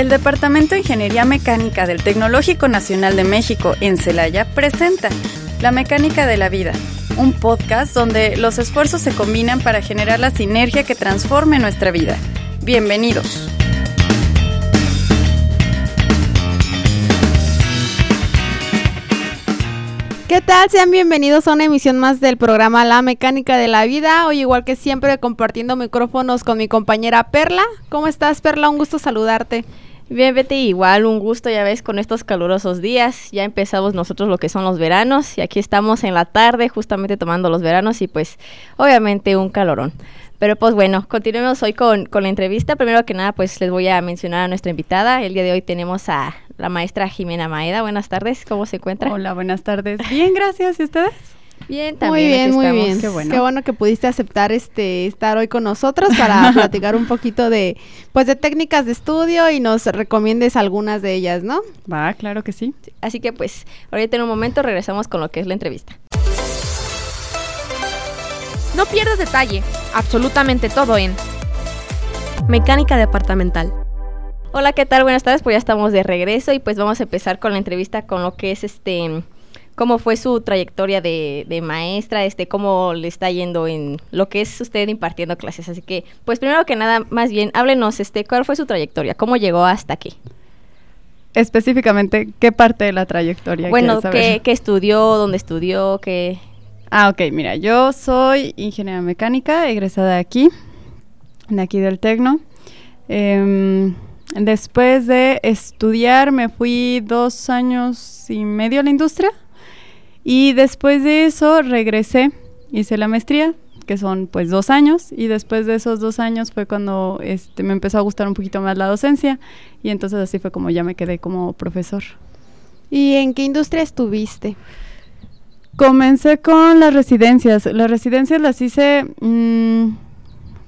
El Departamento de Ingeniería Mecánica del Tecnológico Nacional de México en Celaya presenta La Mecánica de la Vida, un podcast donde los esfuerzos se combinan para generar la sinergia que transforme nuestra vida. Bienvenidos. ¿Qué tal? Sean bienvenidos a una emisión más del programa La Mecánica de la Vida. Hoy igual que siempre compartiendo micrófonos con mi compañera Perla. ¿Cómo estás Perla? Un gusto saludarte. Bien, Betty, igual un gusto, ya ves, con estos calurosos días. Ya empezamos nosotros lo que son los veranos y aquí estamos en la tarde justamente tomando los veranos y pues obviamente un calorón. Pero pues bueno, continuemos hoy con, con, la entrevista. Primero que nada, pues les voy a mencionar a nuestra invitada. El día de hoy tenemos a la maestra Jimena Maeda. Buenas tardes, ¿cómo se encuentra? Hola, buenas tardes. Bien, gracias. ¿Y ustedes? Bien, también. Muy bien, muy bien. Qué bueno. Qué bueno que pudiste aceptar este estar hoy con nosotros para platicar un poquito de pues de técnicas de estudio y nos recomiendes algunas de ellas, ¿no? Va, claro que sí. Así que pues, ahorita en un momento regresamos con lo que es la entrevista. No pierdas detalle, absolutamente todo en Mecánica Departamental. Hola, ¿qué tal? Buenas tardes, pues ya estamos de regreso y pues vamos a empezar con la entrevista con lo que es este cómo fue su trayectoria de, de, maestra, este, cómo le está yendo en lo que es usted impartiendo clases. Así que, pues primero que nada, más bien, háblenos, este, ¿cuál fue su trayectoria? ¿Cómo llegó hasta aquí? Específicamente, ¿qué parte de la trayectoria? Bueno, ¿qué, ¿qué, estudió? ¿Dónde estudió? ¿Qué, Ah, ok, mira, yo soy ingeniera mecánica, egresada de aquí, de aquí del Tecno. Eh, después de estudiar me fui dos años y medio a la industria y después de eso regresé, hice la maestría, que son pues dos años y después de esos dos años fue cuando este, me empezó a gustar un poquito más la docencia y entonces así fue como ya me quedé como profesor. ¿Y en qué industria estuviste? Comencé con las residencias. Las residencias las hice, mmm,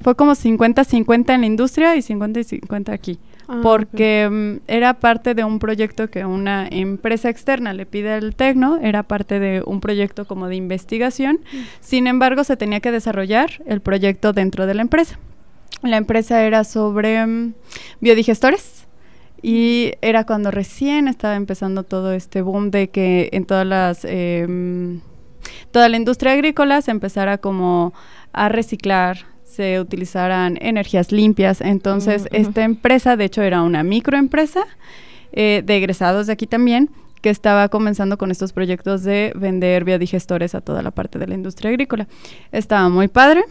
fue como 50-50 en la industria y 50 y 50 aquí. Ah, porque okay. um, era parte de un proyecto que una empresa externa le pide al Tecno, era parte de un proyecto como de investigación. Mm. Sin embargo, se tenía que desarrollar el proyecto dentro de la empresa. La empresa era sobre um, biodigestores y era cuando recién estaba empezando todo este boom de que en todas las eh, toda la industria agrícola se empezara como a reciclar se utilizaran energías limpias. Entonces uh -huh. esta empresa de hecho era una microempresa eh, de egresados de aquí también que estaba comenzando con estos proyectos de vender biodigestores a toda la parte de la industria agrícola. Estaba muy padre.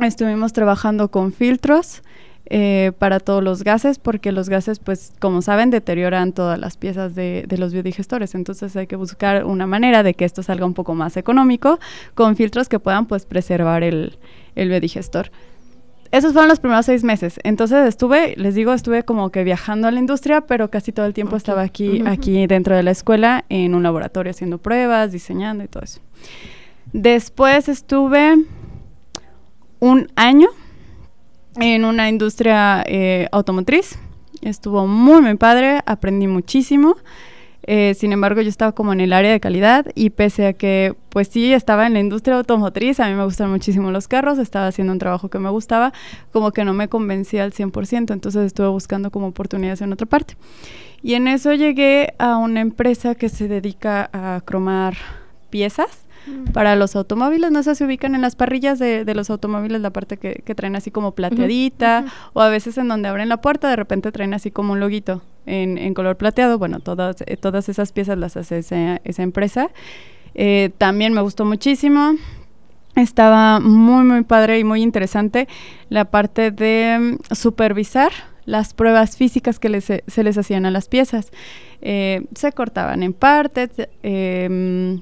Estuvimos trabajando con filtros eh, para todos los gases, porque los gases, pues, como saben, deterioran todas las piezas de, de, los biodigestores. Entonces hay que buscar una manera de que esto salga un poco más económico, con filtros que puedan, pues, preservar el, el biodigestor. Esos fueron los primeros seis meses. Entonces estuve, les digo, estuve como que viajando a la industria, pero casi todo el tiempo okay. estaba aquí, uh -huh. aquí dentro de la escuela, en un laboratorio haciendo pruebas, diseñando y todo eso. Después estuve un año en una industria eh, automotriz. Estuvo muy, muy padre, aprendí muchísimo. Eh, sin embargo, yo estaba como en el área de calidad y pese a que, pues sí, estaba en la industria automotriz, a mí me gustan muchísimo los carros, estaba haciendo un trabajo que me gustaba, como que no me convencía al 100%, entonces estuve buscando como oportunidades en otra parte. Y en eso llegué a una empresa que se dedica a cromar piezas para los automóviles, no sé si ubican en las parrillas de, de los automóviles la parte que, que traen así como plateadita, uh -huh. o a veces en donde abren la puerta de repente traen así como un loguito en, en color plateado, bueno, todas, eh, todas esas piezas las hace esa, esa empresa. Eh, también me gustó muchísimo, estaba muy, muy padre y muy interesante la parte de um, supervisar las pruebas físicas que les, se les hacían a las piezas. Eh, se cortaban en partes, eh,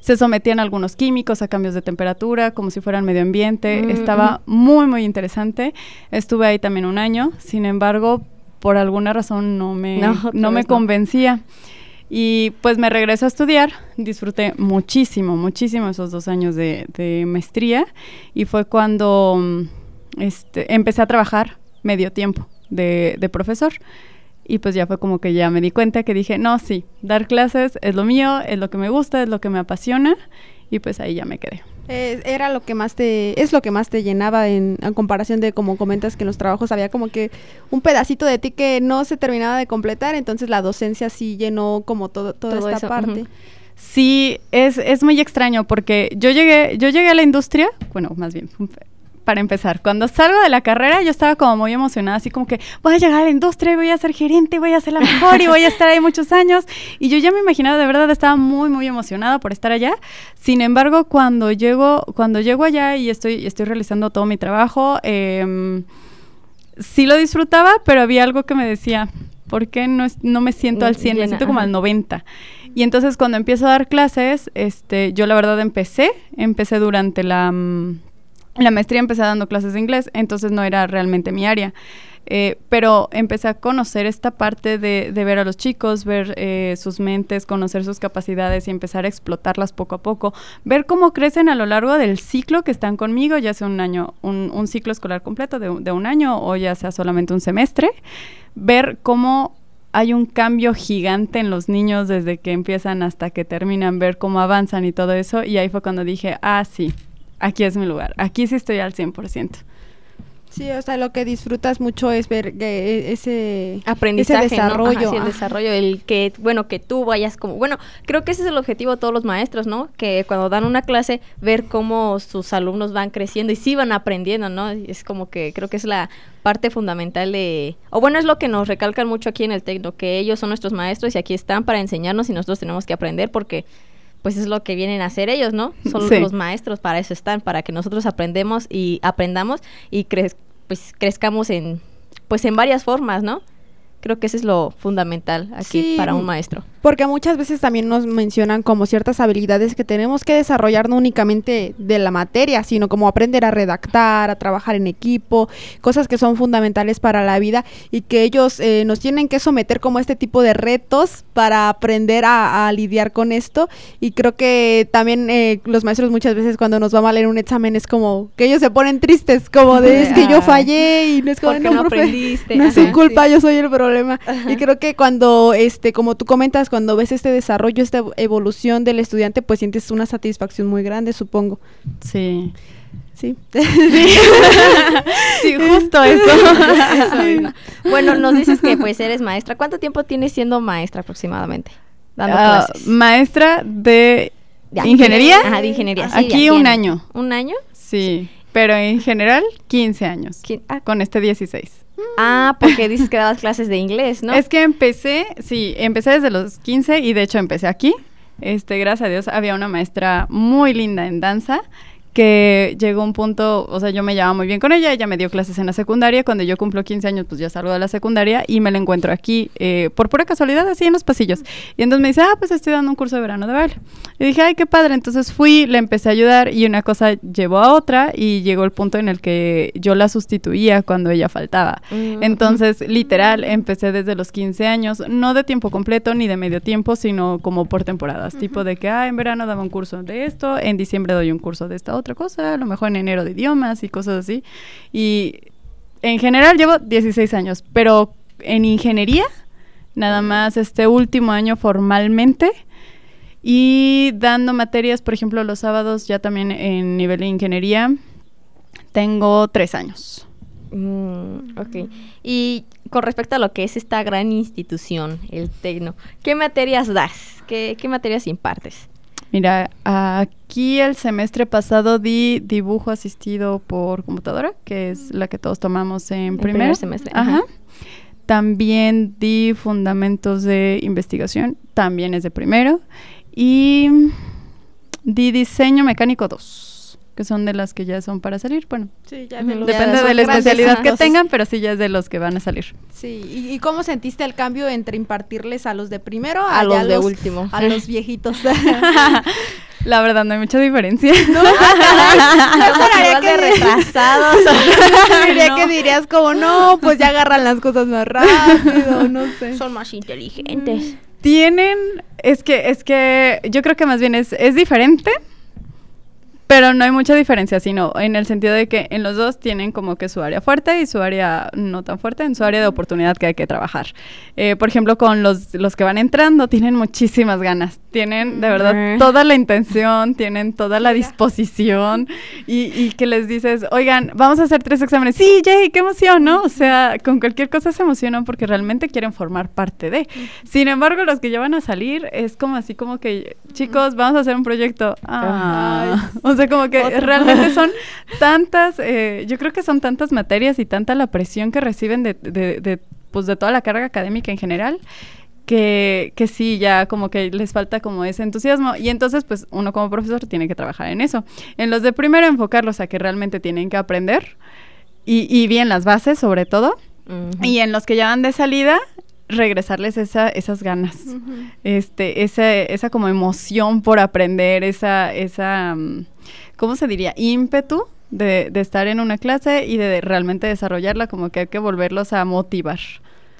se sometían algunos químicos a cambios de temperatura, como si fueran medio ambiente. Mm. Estaba muy, muy interesante. Estuve ahí también un año, sin embargo, por alguna razón no me, no, no me convencía. No. Y pues me regreso a estudiar, disfruté muchísimo, muchísimo esos dos años de, de maestría y fue cuando este, empecé a trabajar medio tiempo de, de profesor y pues ya fue como que ya me di cuenta que dije, no, sí, dar clases es lo mío, es lo que me gusta, es lo que me apasiona y pues ahí ya me quedé. Eh, era lo que más te, es lo que más te llenaba en, en, comparación de como comentas que en los trabajos había como que un pedacito de ti que no se terminaba de completar, entonces la docencia sí llenó como todo, toda Todo esta eso, parte. Sí, es, es muy extraño porque yo llegué, yo llegué a la industria, bueno, más bien, para empezar, cuando salgo de la carrera yo estaba como muy emocionada, así como que voy a llegar a la industria y voy a ser gerente, voy a ser la mejor y voy a estar ahí muchos años. Y yo ya me imaginaba, de verdad, estaba muy, muy emocionada por estar allá. Sin embargo, cuando llego, cuando llego allá y estoy, estoy realizando todo mi trabajo, eh, sí lo disfrutaba, pero había algo que me decía, ¿por qué no, es- no me siento al 100? Me siento como ajá. al 90. Y entonces cuando empiezo a dar clases, este, yo la verdad empecé, empecé durante la, mm, la maestría, empecé dando clases de inglés, entonces no era realmente mi área. Eh, pero empecé a conocer esta parte de, de ver a los chicos, ver eh, sus mentes, conocer sus capacidades y empezar a explotarlas poco a poco, ver cómo crecen a lo largo del ciclo que están conmigo, ya sea un año, un, ciclo escolar completo de, de un año o ya sea solamente un semestre, ver cómo hay un cambio gigante en los niños desde que empiezan hasta que terminan, ver cómo avanzan y todo eso. Y ahí fue cuando dije, ah, sí, aquí es mi lugar, aquí sí estoy al 100%. Sí, o sea, lo que disfrutas mucho es ver que ese aprendizaje, ese ¿no? Ajá, desarrollo. sí, el desarrollo, el que, bueno, que tú vayas como, bueno, creo que ese es el objetivo de todos los maestros, ¿no? Que cuando dan una clase, ver cómo sus alumnos van creciendo y sí van aprendiendo, ¿no? Es como que creo que es la parte fundamental de, o bueno, es lo que nos recalcan mucho aquí en el Tecno, que ellos son nuestros maestros y aquí están para enseñarnos y nosotros tenemos que aprender porque pues es lo que vienen a hacer ellos, ¿no? Son Sí. los maestros, para eso están, para que nosotros aprendemos y aprendamos y crez- pues crezcamos en pues en varias formas, ¿no? Creo que eso es lo fundamental aquí Sí, para un maestro. Porque muchas veces también nos mencionan como ciertas habilidades que tenemos que desarrollar no únicamente de la materia, sino como aprender a redactar, a trabajar en equipo, cosas que son fundamentales para la vida y que ellos eh, nos tienen que someter como a este tipo de retos para aprender a, a lidiar con esto. Y creo que también eh, los maestros muchas veces cuando nos va mal en un examen es como que ellos se ponen tristes, como de es que yo Ay. fallé y no es como "No, no profe, aprendiste". No es su culpa, yo soy el problema. Y creo que cuando, este, como tú comentas, cuando ves este desarrollo, esta ev- evolución del estudiante, pues sientes una satisfacción muy grande, supongo. Sí. Sí. Sí, justo eso. Bueno, nos dices que pues eres maestra. ¿Cuánto tiempo tienes siendo maestra aproximadamente? Dando Ah, clases. maestra de De ingeniería. Ajá, de ingeniería. sí, Aquí un año. ¿Un año? Sí, pero en general 15 años. ¿Quién- Ah, Con este 16. Ah, porque dices que dabas clases de inglés, ¿no? Es que empecé, sí, empecé desde los 15 y de hecho empecé aquí. Este, gracias a Dios había una maestra muy linda en danza que llegó un punto, o sea, yo me llevaba muy bien con ella, ella me dio clases en la secundaria, cuando yo cumplo 15 años, pues ya salgo de la secundaria y me la encuentro aquí eh, por pura casualidad, así en los pasillos. Y entonces me dice, ah, pues estoy dando un curso de verano de baile. Y dije, ay, qué padre, entonces fui, le empecé a ayudar y una cosa llevó a otra y llegó el punto en el que yo la sustituía cuando ella faltaba. Mm, Entonces, literal, empecé desde los 15 años, no de tiempo completo ni de medio tiempo, sino como por temporadas, tipo de que, ah, en verano daba un curso de esto, en diciembre doy un curso de esta otra cosa, a lo mejor en enero de idiomas y cosas así. Y en general llevo 16 años, pero en ingeniería, nada más este último año formalmente. Y dando materias, por ejemplo, los sábados ya también en nivel de ingeniería, tengo tres años. Mm, ok. Y con respecto a lo que es esta gran institución, el Tecno, ¿qué materias das? ¿Qué, qué materias impartes? Mira, aquí el semestre pasado di dibujo asistido por computadora, que es la que todos tomamos en primer, primer semestre, Ajá. ajá. También di fundamentos de investigación, también es de primero. Y di diseño mecánico 2, que son de las que ya son para salir. Bueno, Sí, ya Ujú. de los- depende de la grandes especialidad que tengan, pero sí ya es de los que van a salir. Sí, ¿Y, y cómo sentiste el cambio entre impartirles a los de primero A ya los de último. A los viejitos. La verdad, no hay mucha diferencia. No, Igual de que- retrasados. Diría No. que dirías como, no, pues ya agarran las cosas más rápido, no sé. Son más inteligentes. Tienen, es que, es que yo creo que más bien es, es diferente, pero no hay mucha diferencia, sino en el sentido de que en los dos tienen como que su área fuerte y su área no tan fuerte, en su área de oportunidad que hay que trabajar. Eh, por ejemplo, con los, los que van entrando, tienen muchísimas ganas, tienen de verdad toda la intención, tienen toda la disposición y, y, que les dices, oigan, vamos a hacer tres exámenes. Sí, Jay, qué emoción, ¿no? O sea, con cualquier cosa se emocionan porque realmente quieren formar parte de. Sin embargo, los que ya van a salir es como así como que, chicos, vamos a hacer un proyecto. Ah. o sea, como que realmente son tantas, eh, yo creo que son tantas materias y tanta la presión que reciben de, de, de pues de toda la carga académica en general que, que sí, ya como que les falta como ese entusiasmo. Y entonces, pues uno como profesor tiene que trabajar en eso. En los de primero, enfocarlos a que realmente tienen que aprender y, y bien las bases, sobre todo. Y en los que ya van de salida, regresarles esa, esas ganas, este, esa, esa como emoción por aprender, esa, esa, mm, ¿cómo se diría? ímpetu de, de estar en una clase y de realmente desarrollarla, como que hay que volverlos a motivar.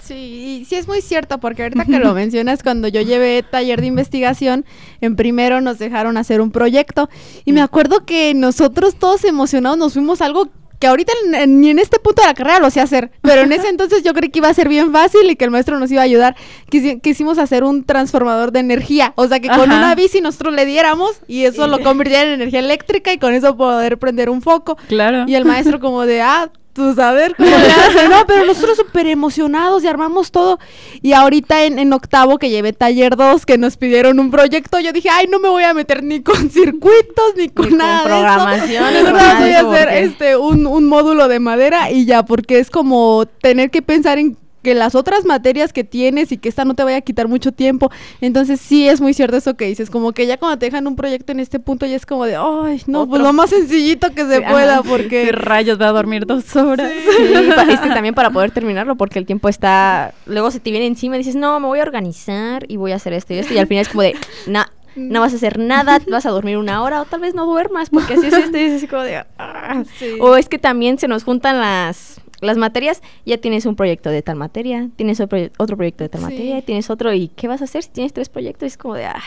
Sí, sí es muy cierto, porque ahorita que lo mencionas, cuando yo llevé taller de investigación, en primero nos dejaron hacer un proyecto y me acuerdo que nosotros todos emocionados nos fuimos a algo que ahorita ni en este punto de la carrera lo sé hacer, pero en ese entonces yo creí que iba a ser bien fácil y que el maestro nos iba a ayudar. quisimos hacer un transformador de energía, o sea que con una bici nosotros le diéramos y eso lo convirtiera en energía eléctrica y con eso poder prender un foco. Claro. Y el maestro como de, ah, tú sabes cómo le hace, ¿no? Pero nosotros súper emocionados y armamos todo. Y ahorita en, octavo que llevé taller 2, que nos pidieron un proyecto, yo dije, ay, no me voy a meter ni con circuitos, ni con nada. Con programación. Verdad voy a hacer este, un, un módulo de madera y ya, porque es como tener que pensar en que las otras materias que tienes y que esta no te vaya a quitar mucho tiempo. Entonces sí es muy cierto eso que dices, como que ya cuando te dejan un proyecto en este punto ya es como de, ay, no, pues lo más sencillito que se pueda porque... ¿Qué rayos va a dormir dos horas? Sí, que también para poder terminarlo porque el tiempo está... Luego se te viene encima y dices, no, me voy a organizar y voy a hacer esto y esto y al final es como de, no, no vas a hacer nada, vas a dormir una hora o tal vez no duermas porque así es esto y es así como de... Ah". O es que también se nos juntan las las materias, ya tienes un proyecto de tal materia, tienes otro, proyecto de tal materia, tienes otro, ¿y qué vas a hacer si tienes tres proyectos? Es como de, ah,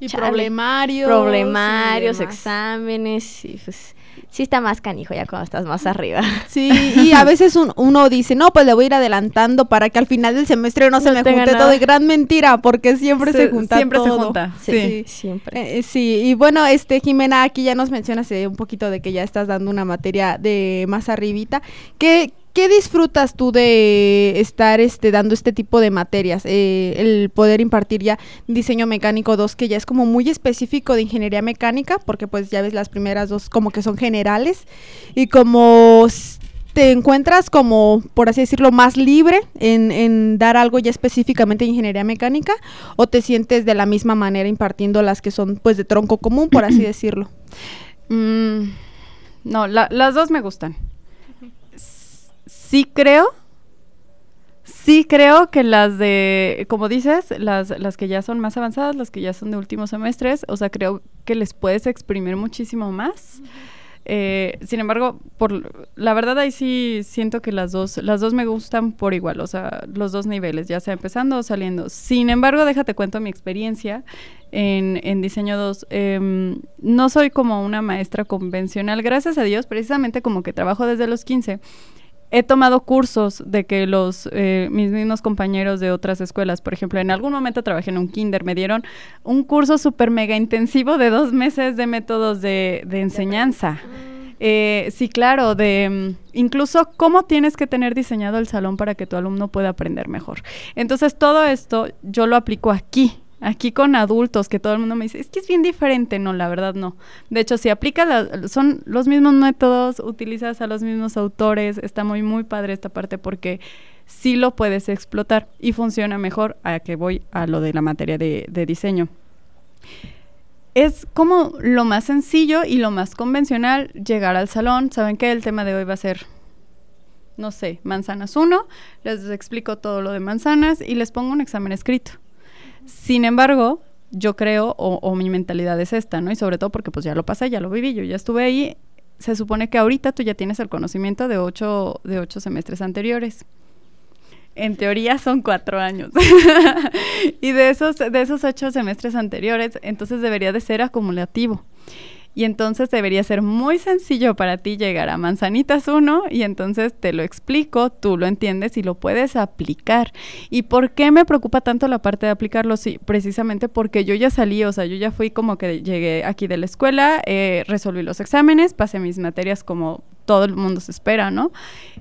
y problemarios. Problemarios, exámenes, y pues sí está más canijo ya cuando estás más arriba. Sí, y a veces uno dice, no, pues le voy a ir adelantando para que al final del semestre no se me junte todo. Y gran mentira, porque siempre se, junta Siempre se junta, sí. siempre. Eh, eh, sí, y bueno, este Jimena, aquí ya nos mencionas un poquito de que ya estás dando una materia de más arribita. ¿Qué, ¿Qué disfrutas tú de estar este, dando este tipo de materias? Eh, el poder impartir ya diseño mecánico 2, que ya es como muy específico de ingeniería mecánica, porque pues ya ves las primeras dos como que son generales, y como te encuentras como, por así decirlo, más libre en, dar algo ya específicamente de ingeniería mecánica, o te sientes de la misma manera impartiendo las que son pues de tronco común, por así decirlo? Mm, no, las dos me gustan sí creo, sí creo que las de, como dices, las, las que ya son más avanzadas, las que ya son de últimos semestres, o sea, creo que les puedes exprimir muchísimo más. Eh, sin embargo, por la verdad ahí sí siento que las dos, las dos me gustan por igual, o sea, los dos niveles, ya sea empezando o saliendo. Sin embargo, déjate cuento mi experiencia en, en diseño 2. Em, no soy como una maestra convencional, gracias a Dios, precisamente como que trabajo desde los 15 he tomado cursos de que los eh, mis mismos compañeros de otras escuelas, por ejemplo, en algún momento trabajé en un kinder, me dieron un curso súper mega intensivo de dos meses de métodos de, enseñanza. Eh, sí, claro, de mm, incluso cómo tienes que tener diseñado el salón para que tu alumno pueda aprender mejor. Entonces, todo esto yo lo aplico aquí, Aquí con adultos, que todo el mundo me dice, es que es bien diferente. No, la verdad no. De hecho, si aplicas, son los mismos métodos, utilizas a los mismos autores, está muy, muy padre esta parte porque sí lo puedes explotar y funciona mejor a que voy a lo de la materia de, de diseño. Es como lo más sencillo y lo más convencional llegar al salón. Saben que el tema de hoy va a ser no sé, manzanas 1, les explico todo lo de manzanas y les pongo un examen escrito. Sin embargo, yo creo, o, mi mentalidad es esta, ¿no? Y sobre todo porque pues ya lo pasé, ya lo viví, yo ya estuve ahí. Se supone que ahorita tú ya tienes el conocimiento de ocho, de ocho semestres anteriores. En teoría son cuatro años. y de esos, de esos ocho semestres anteriores, entonces debería de ser acumulativo. Y entonces debería ser muy sencillo para ti llegar a manzanitas 1 y entonces te lo explico, tú lo entiendes y lo puedes aplicar. ¿Y por qué me preocupa tanto la parte de aplicarlo? Sí, precisamente porque yo ya salí, o sea, yo ya fui como que llegué aquí de la escuela, eh, resolví los exámenes, pasé mis materias como todo el mundo se espera, ¿no?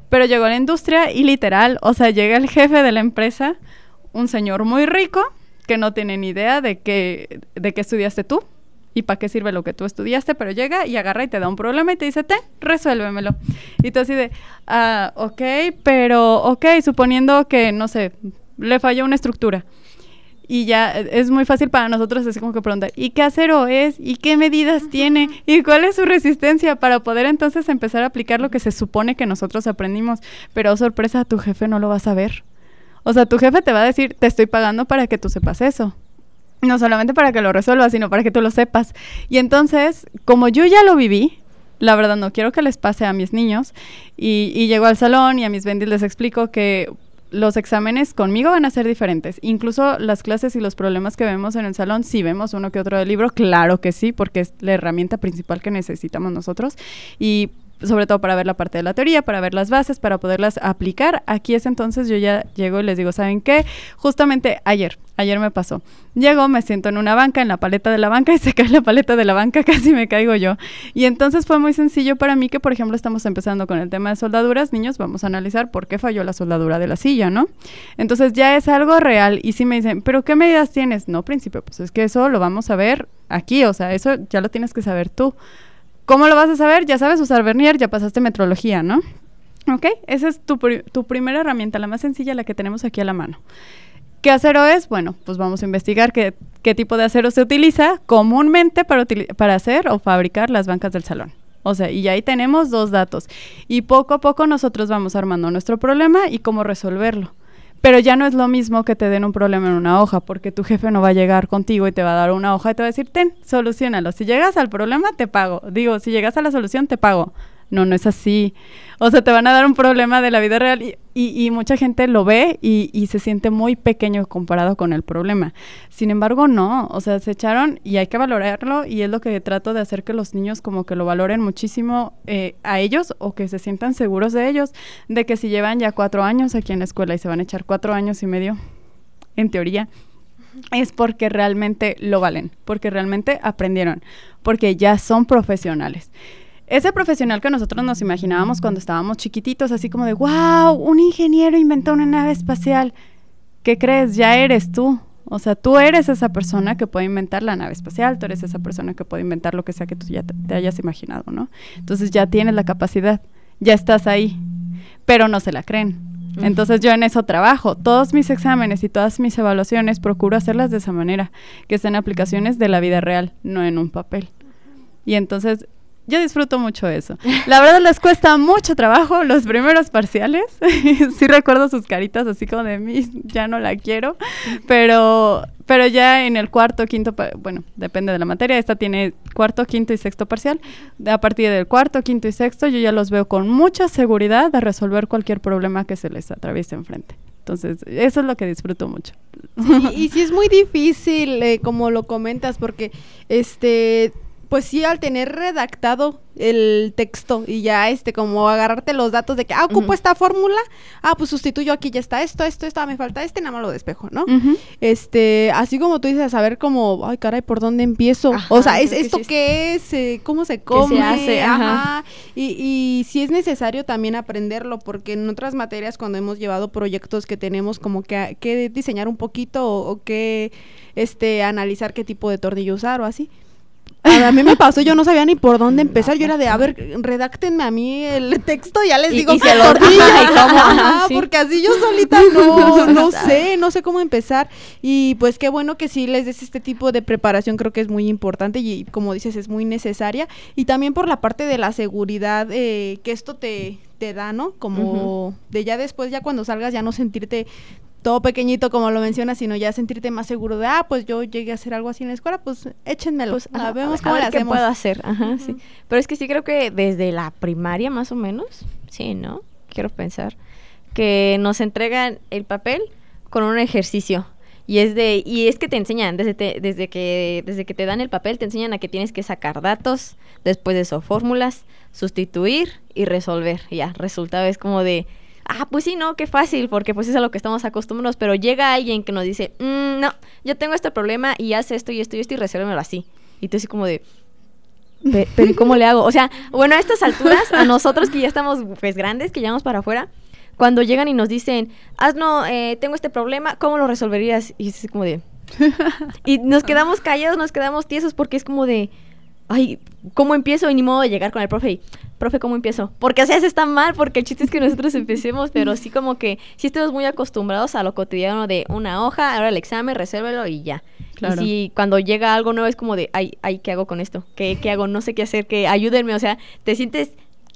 Pero llegó a la industria y literal, o sea, llega el jefe de la empresa, un señor muy rico, que no tiene ni idea de qué, de qué estudiaste tú y para qué sirve lo que tú estudiaste, pero llega y agarra y te da un problema y te dice, te, resuélvemelo. Y tú así de, ah, ok, pero, ok, suponiendo que, no sé, le falla una estructura. Y ya e, es muy fácil para nosotros así como que preguntar, ¿y qué acero es? ¿Y qué medidas tiene? ¿Y cuál es su resistencia? Para poder entonces empezar a aplicar lo que se supone que nosotros aprendimos. Pero sorpresa, tu jefe no lo va a saber. O sea, tu jefe te va a decir, te estoy pagando para que tú sepas eso. No solamente para que lo resuelvas, sino para que tú lo sepas. Y entonces, como yo ya lo viví, la verdad no quiero que les pase a mis niños. Y, y llego al salón y a mis bendis les explico que los exámenes conmigo van a ser diferentes. Incluso las clases y los problemas que vemos en el salón, si vemos uno que otro del libro, claro que sí, porque es la herramienta principal que necesitamos nosotros. Y sobre todo para ver la parte de la teoría, para ver las bases, para poderlas aplicar. Aquí es entonces yo ya llego y les digo, ¿saben qué? Justamente ayer, ayer me pasó. Llego, me siento en una banca, en la paleta de la banca y se cae la paleta de la banca, casi me caigo yo. Y entonces fue muy sencillo para mí que, por ejemplo, estamos empezando con el tema de soldaduras. Niños, vamos a analizar por qué falló la soldadura de la silla, ¿no? Entonces ya es algo real y si me dicen, ¿pero qué medidas tienes? No, príncipe, pues es que eso lo vamos a ver aquí, o sea, eso ya lo tienes que saber tú. ¿Cómo lo vas a saber? Ya sabes usar Vernier, ya pasaste metrología, ¿no? ¿Ok? Esa es tu, tu primera herramienta, la más sencilla, la que tenemos aquí a la mano. ¿Qué acero es? Bueno, pues vamos a investigar qué, qué tipo de acero se utiliza comúnmente para, para hacer o fabricar las bancas del salón. O sea, y ahí tenemos dos datos. Y poco a poco nosotros vamos armando nuestro problema y cómo resolverlo. Pero ya no es lo mismo que te den un problema en una hoja, porque tu jefe no va a llegar contigo y te va a dar una hoja y te va a decir, ten, solucionalo. Si llegas al problema, te pago. Digo, si llegas a la solución, te pago. No, no es así. O sea, te van a dar un problema de la vida real y, mucha gente lo ve y, y, se siente muy pequeño comparado con el problema. Sin embargo, no. O sea, se echaron y hay que valorarlo y es lo que trato de hacer que los niños como que lo valoren muchísimo eh, a ellos o que se sientan seguros de ellos, de que si llevan ya cuatro años aquí en la escuela y se van a echar cuatro años y medio, en teoría, es porque realmente lo valen, porque realmente aprendieron, porque ya son profesionales ese profesional que nosotros nos imaginábamos cuando estábamos chiquititos, así como de, wow, un ingeniero inventó una nave espacial. ¿Qué crees? Ya eres tú. O sea, tú eres esa persona que puede inventar la nave espacial, tú eres esa persona que puede inventar lo que sea que tú ya te, hayas imaginado, ¿no? Entonces ya tienes la capacidad, ya estás ahí, pero no se la creen. Entonces yo en eso trabajo. Todos mis exámenes y todas mis evaluaciones procuro hacerlas de esa manera, que sean aplicaciones de la vida real, no en un papel. Y entonces yo disfruto mucho eso. La verdad les cuesta mucho trabajo los primeros parciales. sí recuerdo sus caritas así como de mí, ya no la quiero, pero pero ya en el cuarto, quinto, bueno, depende de la materia, esta tiene cuarto, quinto y sexto parcial. A partir del cuarto, quinto y sexto yo ya los veo con mucha seguridad de resolver cualquier problema que se les atraviese enfrente. Entonces, eso es lo que disfruto mucho. y sí es muy difícil, eh, como lo comentas, porque este pues sí, al tener redactado el texto y ya este, como agarrarte los datos de que, ah, ocupo esta fórmula, ah, pues sustituyo aquí, ya está esto, esto, esto, ah, me falta este, nada más lo despejo, ¿no? Este, así como tú dices, saber como, ay, caray, ¿por dónde empiezo? o sea, ¿es esto qué es? Eh, ¿Cómo se come? se hace? Ajá. Y, y sí es necesario también aprenderlo, porque en otras materias cuando hemos llevado proyectos que tenemos como que, que diseñar un poquito o, o que, este, analizar qué tipo de tornillo usar o así, a mí me pasó, yo no sabía ni por dónde empezar. Yo era de, a ver, redáctenme a mí el texto, ya les digo que lo porque así yo solita no, no sé, no sé cómo empezar. Y pues qué bueno que sí les des este tipo de preparación, creo que es muy importante y como dices, es muy necesaria. Y también por la parte de la seguridad eh, que esto te, te da, ¿no? Como de ya después, ya cuando salgas, ya no sentirte todo pequeñito como lo mencionas, sino ya sentirte más seguro de, ah, pues yo llegué a hacer algo así en la escuela, pues échenmelo. Pues, a, vemos cómo qué puedo hacer. Ajá, sí. Pero es que sí creo que desde la primaria más o menos, sí, ¿no? Quiero pensar que nos entregan el papel con un ejercicio Y es de y es que te enseñan desde desde que desde que te dan el papel te enseñan a que tienes que sacar datos, después de eso fórmulas, sustituir y resolver. ya, resultado es como de ah, pues sí, no, qué fácil, porque pues es a lo que estamos acostumbrados, pero llega alguien que nos dice, mm, no, yo tengo este problema y hace esto y esto y esto y resuélvemelo así. Y tú así como de, pero ¿y cómo le hago? O sea, bueno, a estas alturas, a nosotros que ya estamos pues grandes, que ya vamos para afuera, cuando llegan y nos dicen, haz no, eh, tengo este problema, ¿cómo lo resolverías? Y es como de... y nos quedamos callados, nos quedamos tiesos porque es como de, ay, ¿cómo empiezo? Y ni modo de llegar con el profe y, profe, ¿cómo empiezo? Porque o sea, está mal, porque el chiste es que nosotros empecemos, pero sí como que sí estamos muy acostumbrados a lo cotidiano de una hoja, ahora el examen, resérvelo y ya. Claro. Y si cuando llega algo nuevo es como de, ay, ay, ¿qué hago con esto? ¿Qué, ¿Qué hago? No sé qué hacer, que ayúdenme, o sea, te sientes,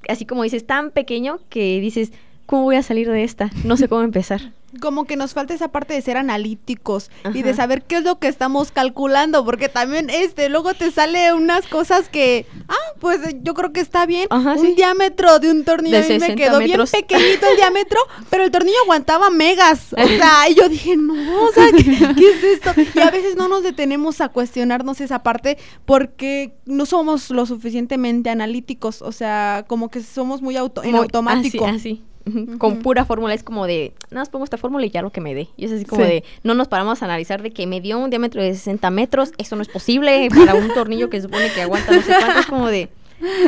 así como dices, tan pequeño que dices, ¿cómo voy a salir de esta? No sé cómo empezar. Como que nos falta esa parte de ser analíticos y de saber qué es lo que estamos calculando, porque también este luego te sale unas cosas que, ah, pues yo creo que está bien. un diámetro de un tornillo a mí me quedó bien pequeñito el diámetro, pero el tornillo aguantaba megas. O sea, y yo dije, no, o sea, ¿qué, es esto? Y a veces no nos detenemos a cuestionarnos esa parte porque no somos lo suficientemente analíticos, o sea, como que somos muy auto en automático. Así, con pura fórmula es como de, nada más pongo esta fórmula y ya lo que me dé. Y es así como de, no nos paramos a analizar de que me dio un diámetro de 60 metros, eso no es posible para un tornillo que supone que aguanta no sé cuánto, es como de,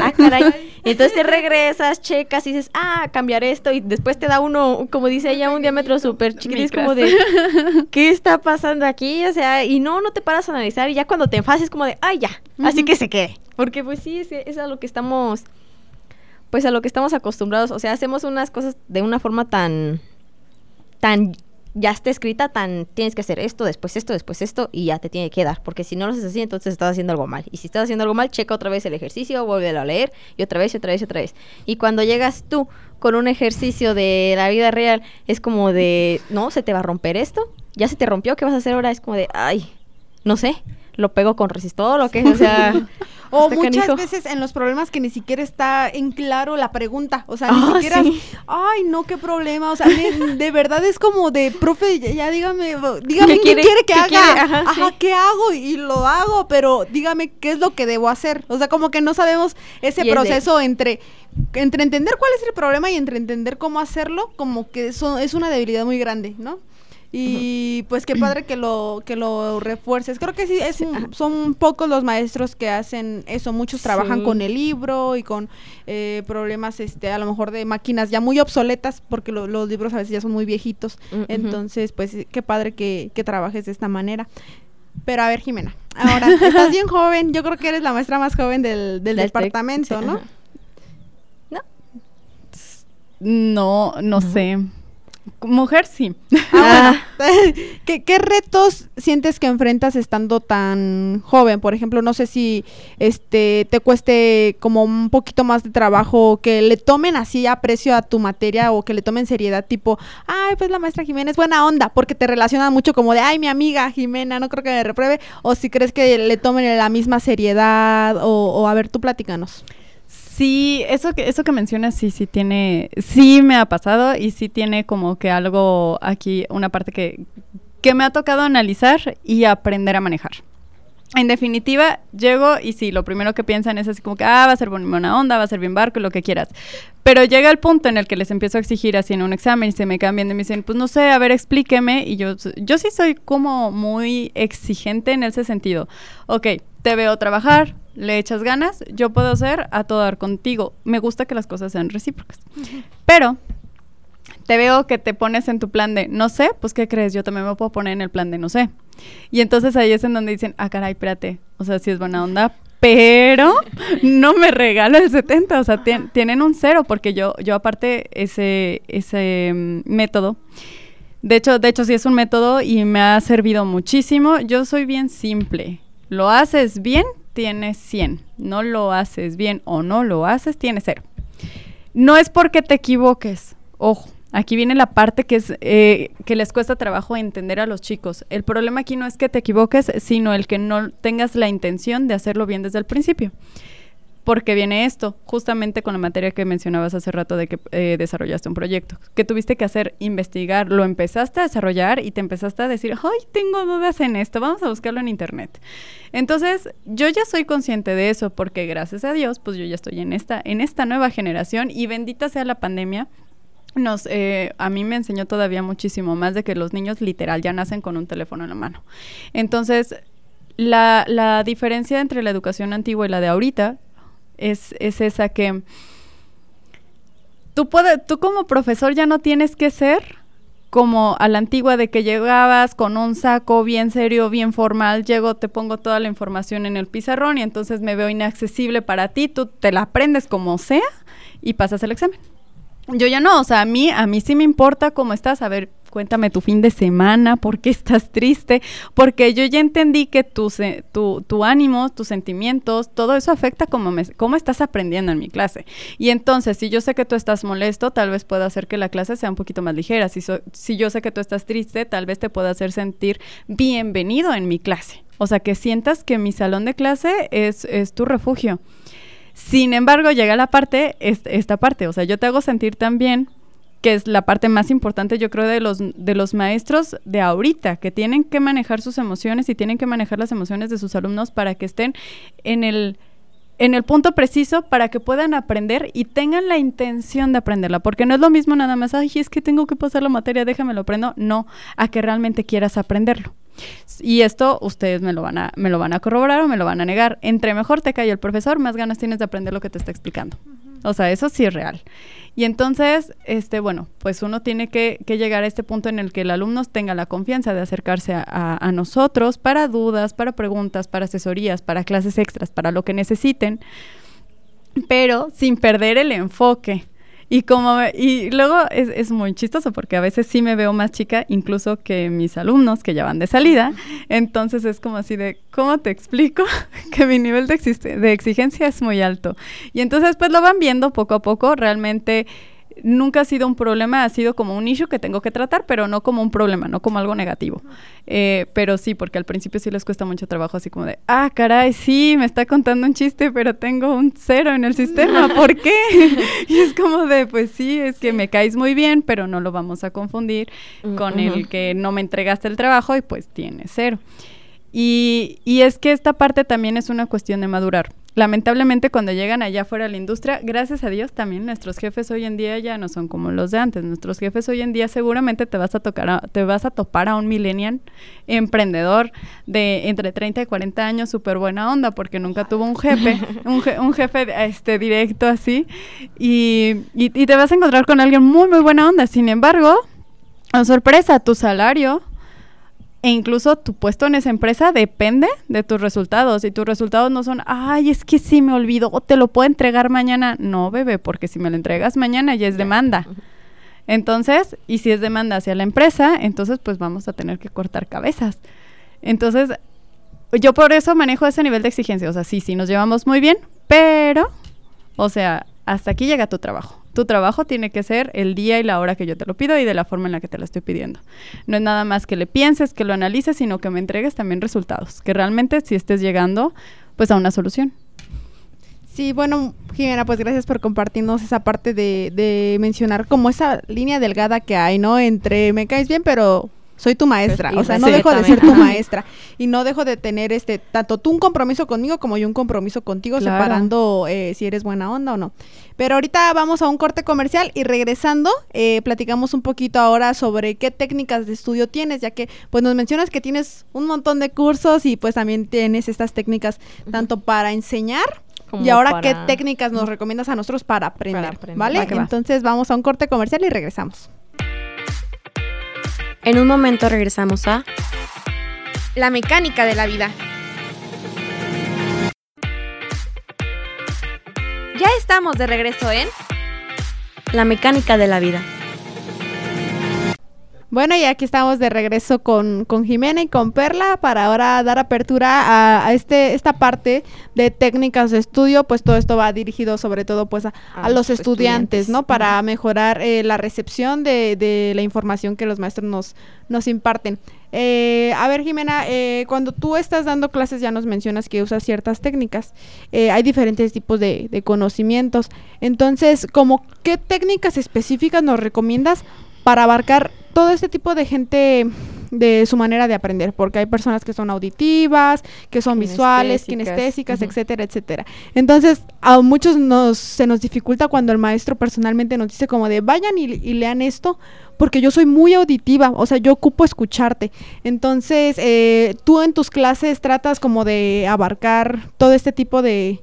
ah, caray. entonces te regresas, checas y dices, ah, cambiar esto. Y después te da uno, como dice ella, un diámetro súper chiquito. Es como de, ¿qué está pasando aquí? O sea, y no, no te paras a analizar. Y ya cuando te enfases, como de, ay, ya. Así que se quede. Porque pues sí, es, es a lo que estamos pues a lo que estamos acostumbrados, o sea, hacemos unas cosas de una forma tan tan ya está escrita, tan tienes que hacer esto, después esto, después esto y ya te tiene que dar, porque si no lo haces así, entonces estás haciendo algo mal. Y si estás haciendo algo mal, checa otra vez el ejercicio, vuelve a leer y otra vez y otra vez y otra vez. Y cuando llegas tú con un ejercicio de la vida real, es como de, no, se te va a romper esto, ya se te rompió, ¿qué vas a hacer ahora? Es como de, ay, no sé, lo pego con resistor o qué, o sea, o muchas veces en los problemas que ni siquiera está en claro la pregunta, o sea, ni ah, siquiera, ay, no, qué problema, o sea, de, verdad es como de, profe, ya, dígame, dígame qué, quiere, que haga, ajá, qué hago y lo hago, pero dígame qué es lo que debo hacer, o sea, como que no sabemos ese proceso entre entre entender cuál es el problema y entre entender cómo hacerlo, como que eso es una debilidad muy grande, ¿no? Y pues qué padre que lo que lo refuerces. Creo que sí, es son pocos los maestros que hacen eso. Muchos trabajan con el libro y con eh, problemas, este, a lo mejor de máquinas ya muy obsoletas, porque los libros a veces ya son muy viejitos. Entonces, pues qué padre que, que trabajes de esta manera. Pero a ver, Jimena, ahora, estás bien joven, yo creo que eres la maestra más joven del, del, departamento, ¿no? No. No, no sé. Mujer sí. Ah, ¿Qué, retos sientes que enfrentas estando tan joven? Por ejemplo, no sé si este te cueste como un poquito más de trabajo que le tomen así aprecio a tu materia o que le tomen seriedad, tipo, ay, pues la maestra Jimena es buena onda, porque te relacionan mucho como de, ay, mi amiga Jimena, no creo que me repruebe, o si crees que le tomen la misma seriedad, o, o a ver, tú platícanos. Sí, eso que, eso que mencionas sí, sí tiene, sí me ha pasado y sí tiene como que algo aquí, una parte que, que me ha tocado analizar y aprender a manejar. En definitiva, llego y sí, lo primero que piensan es así como que, ah, va a ser buena onda, va a ser bien barco, lo que quieras. Pero llega el punto en el que les empiezo a exigir así un examen y se me cambian y me dicen, pues no sé, a ver, explíqueme. Y yo, yo sí soy como muy exigente en ese sentido. Ok, te veo trabajar, le echas ganas, yo puedo hacer a todo dar contigo. Me gusta que las cosas sean recíprocas. Pero te veo que te pones en tu plan de no sé, pues ¿qué crees? Yo también me puedo poner en el plan de no sé. Y entonces ahí es en donde dicen, ah, caray, espérate. O sea, sí es buena onda, pero no me regalo el 70, o sea, tienen un cero, porque yo, yo aparte ese, ese mm, método, de hecho, de hecho sí es un método y me ha servido muchísimo. Yo soy bien simple. Lo haces bien, tienes 100. No lo haces bien o no lo haces, tienes 0. No es porque te equivoques. Ojo, aquí viene la parte que es eh, que les cuesta trabajo entender a los chicos. El problema aquí no es que te equivoques, sino el que no tengas la intención de hacerlo bien desde el principio. Porque viene esto, justamente con la materia que mencionabas hace rato de que eh, desarrollaste un proyecto, que tuviste que hacer, investigar, lo empezaste a desarrollar y te empezaste a decir, ay, tengo dudas en esto, vamos a buscarlo en internet. Entonces, yo ya soy consciente de eso, porque gracias a Dios, pues yo ya estoy en esta, en esta nueva generación y bendita sea la pandemia, nos, eh, a mí me enseñó todavía muchísimo más de que los niños literal ya nacen con un teléfono en la mano. Entonces, la, la diferencia entre la educación antigua y la de ahorita es, es esa que tú, puede, tú como profesor ya no tienes que ser como a la antigua de que llegabas con un saco bien serio, bien formal, llego, te pongo toda la información en el pizarrón y entonces me veo inaccesible para ti, tú te la aprendes como sea y pasas el examen. Yo ya no, o sea, a mí, a mí sí me importa cómo estás, a ver, cuéntame tu fin de semana, por qué estás triste, porque yo ya entendí que tu, tu, tu ánimo, tus sentimientos, todo eso afecta cómo, me, cómo estás aprendiendo en mi clase. Y entonces, si yo sé que tú estás molesto, tal vez pueda hacer que la clase sea un poquito más ligera. Si, si yo sé que tú estás triste, tal vez te pueda hacer sentir bienvenido en mi clase. O sea, que sientas que mi salón de clase es, es tu refugio. Sin embargo, llega la parte, esta parte, o sea, yo te hago sentir también que es la parte más importante, yo creo, de los, de los maestros de ahorita, que tienen que manejar sus emociones y tienen que manejar las emociones de sus alumnos para que estén en el, en el punto preciso para que puedan aprender y tengan la intención de aprenderla, porque no es lo mismo nada más, ay, es que tengo que pasar la materia, déjame lo aprendo, no, a que realmente quieras aprenderlo. Y esto ustedes me lo van a me lo van a corroborar o me lo van a negar. Entre mejor te cae el profesor, más ganas tienes de aprender lo que te está explicando. O sea, eso sí es real. Y entonces, este, bueno, pues uno tiene que, llegar a este punto en el que el alumno tenga la confianza de acercarse a, nosotros para dudas, para preguntas, para asesorías, para clases extras, para lo que necesiten, pero sin perder el enfoque. Y como y luego es, es, muy chistoso porque a veces sí me veo más chica incluso que mis alumnos que ya van de salida. Entonces es como así de, ¿cómo te explico que mi nivel de, de exigencia es muy alto? Y entonces pues lo van viendo poco a poco. Realmente nunca ha sido un problema, ha sido como un issue que tengo que tratar, pero no como un problema, no como algo negativo. Eh, pero sí, porque al principio sí les cuesta mucho trabajo, así como de, ah, caray, sí, me está contando un chiste, pero tengo un cero en el sistema, ¿por qué? y es como de, pues sí, es que me caes muy bien, pero no lo vamos a confundir con el que no me entregaste el trabajo y pues tiene cero. Y, y es que esta parte también es una cuestión de madurar lamentablemente cuando llegan allá fuera a la industria, gracias a Dios también nuestros jefes hoy en día ya no son como los de antes. Nuestros jefes hoy en día seguramente te vas a tocar te vas a topar a un millennial emprendedor de entre 30 y 40 años súper buena onda porque nunca tuvo un jefe, un, jefe este directo así y, y, y te vas a encontrar con alguien muy muy buena onda. Sin embargo, a sorpresa, tu salario e incluso tu puesto en esa empresa depende de tus resultados. Y tus resultados no son, ay, es que sí me olvido, o te lo puedo entregar mañana. No, bebé, porque si me lo entregas mañana ya es demanda. Entonces, y si es demanda hacia la empresa, entonces pues vamos a tener que cortar cabezas. Entonces, yo por eso manejo ese nivel de exigencia. O sea, sí, sí, nos llevamos muy bien, pero, o sea, hasta aquí llega tu trabajo. Tu trabajo tiene que ser el día y la hora que yo te lo pido y de la forma en la que te lo estoy pidiendo. No es nada más que le pienses, que lo analices, sino que me entregues también resultados, que realmente si estés llegando pues a una solución. Sí, bueno, Jimena, pues gracias por compartirnos esa parte de, de mencionar como esa línea delgada que hay, ¿no? Entre me caes bien, pero soy tu maestra, pues, o sea, no dejo de ser tu maestra y no dejo de tener este tanto tú un compromiso conmigo como yo un compromiso contigo, separando eh, si eres buena onda o no. Pero ahorita vamos a un corte comercial y regresando eh, platicamos un poquito ahora sobre qué técnicas de estudio tienes, ya que pues nos mencionas que tienes un montón de cursos y pues también tienes estas técnicas tanto para enseñar y ahora qué técnicas nos recomiendas a nosotros para aprender, ¿vale? Entonces vamos a un corte comercial y regresamos. En un momento regresamos a La mecánica de la vida. Estamos de regreso en La mecánica de la vida. Bueno, y aquí estamos de regreso con, con Jimena y con Perla para ahora dar apertura a, este esta parte de técnicas de estudio, pues todo esto va dirigido sobre todo pues a, los estudiantes, ¿no? Para mejorar eh, la recepción de, de, la información que los maestros nos, nos imparten. Eh, a ver, Jimena, eh, cuando tú estás dando clases ya nos mencionas que usas ciertas técnicas. hay diferentes tipos de, de conocimientos. Entonces, ¿como qué técnicas específicas nos recomiendas para abarcar todo este tipo de gente de su manera de aprender, porque hay personas que son auditivas, que son visuales, kinestésicas, etcétera, etcétera. Entonces, a muchos nos, se nos dificulta cuando el maestro personalmente nos dice como de vayan y, lean esto, porque yo soy muy auditiva, o sea, yo ocupo escucharte. Entonces, eh, tú en tus clases tratas como de abarcar todo este tipo de,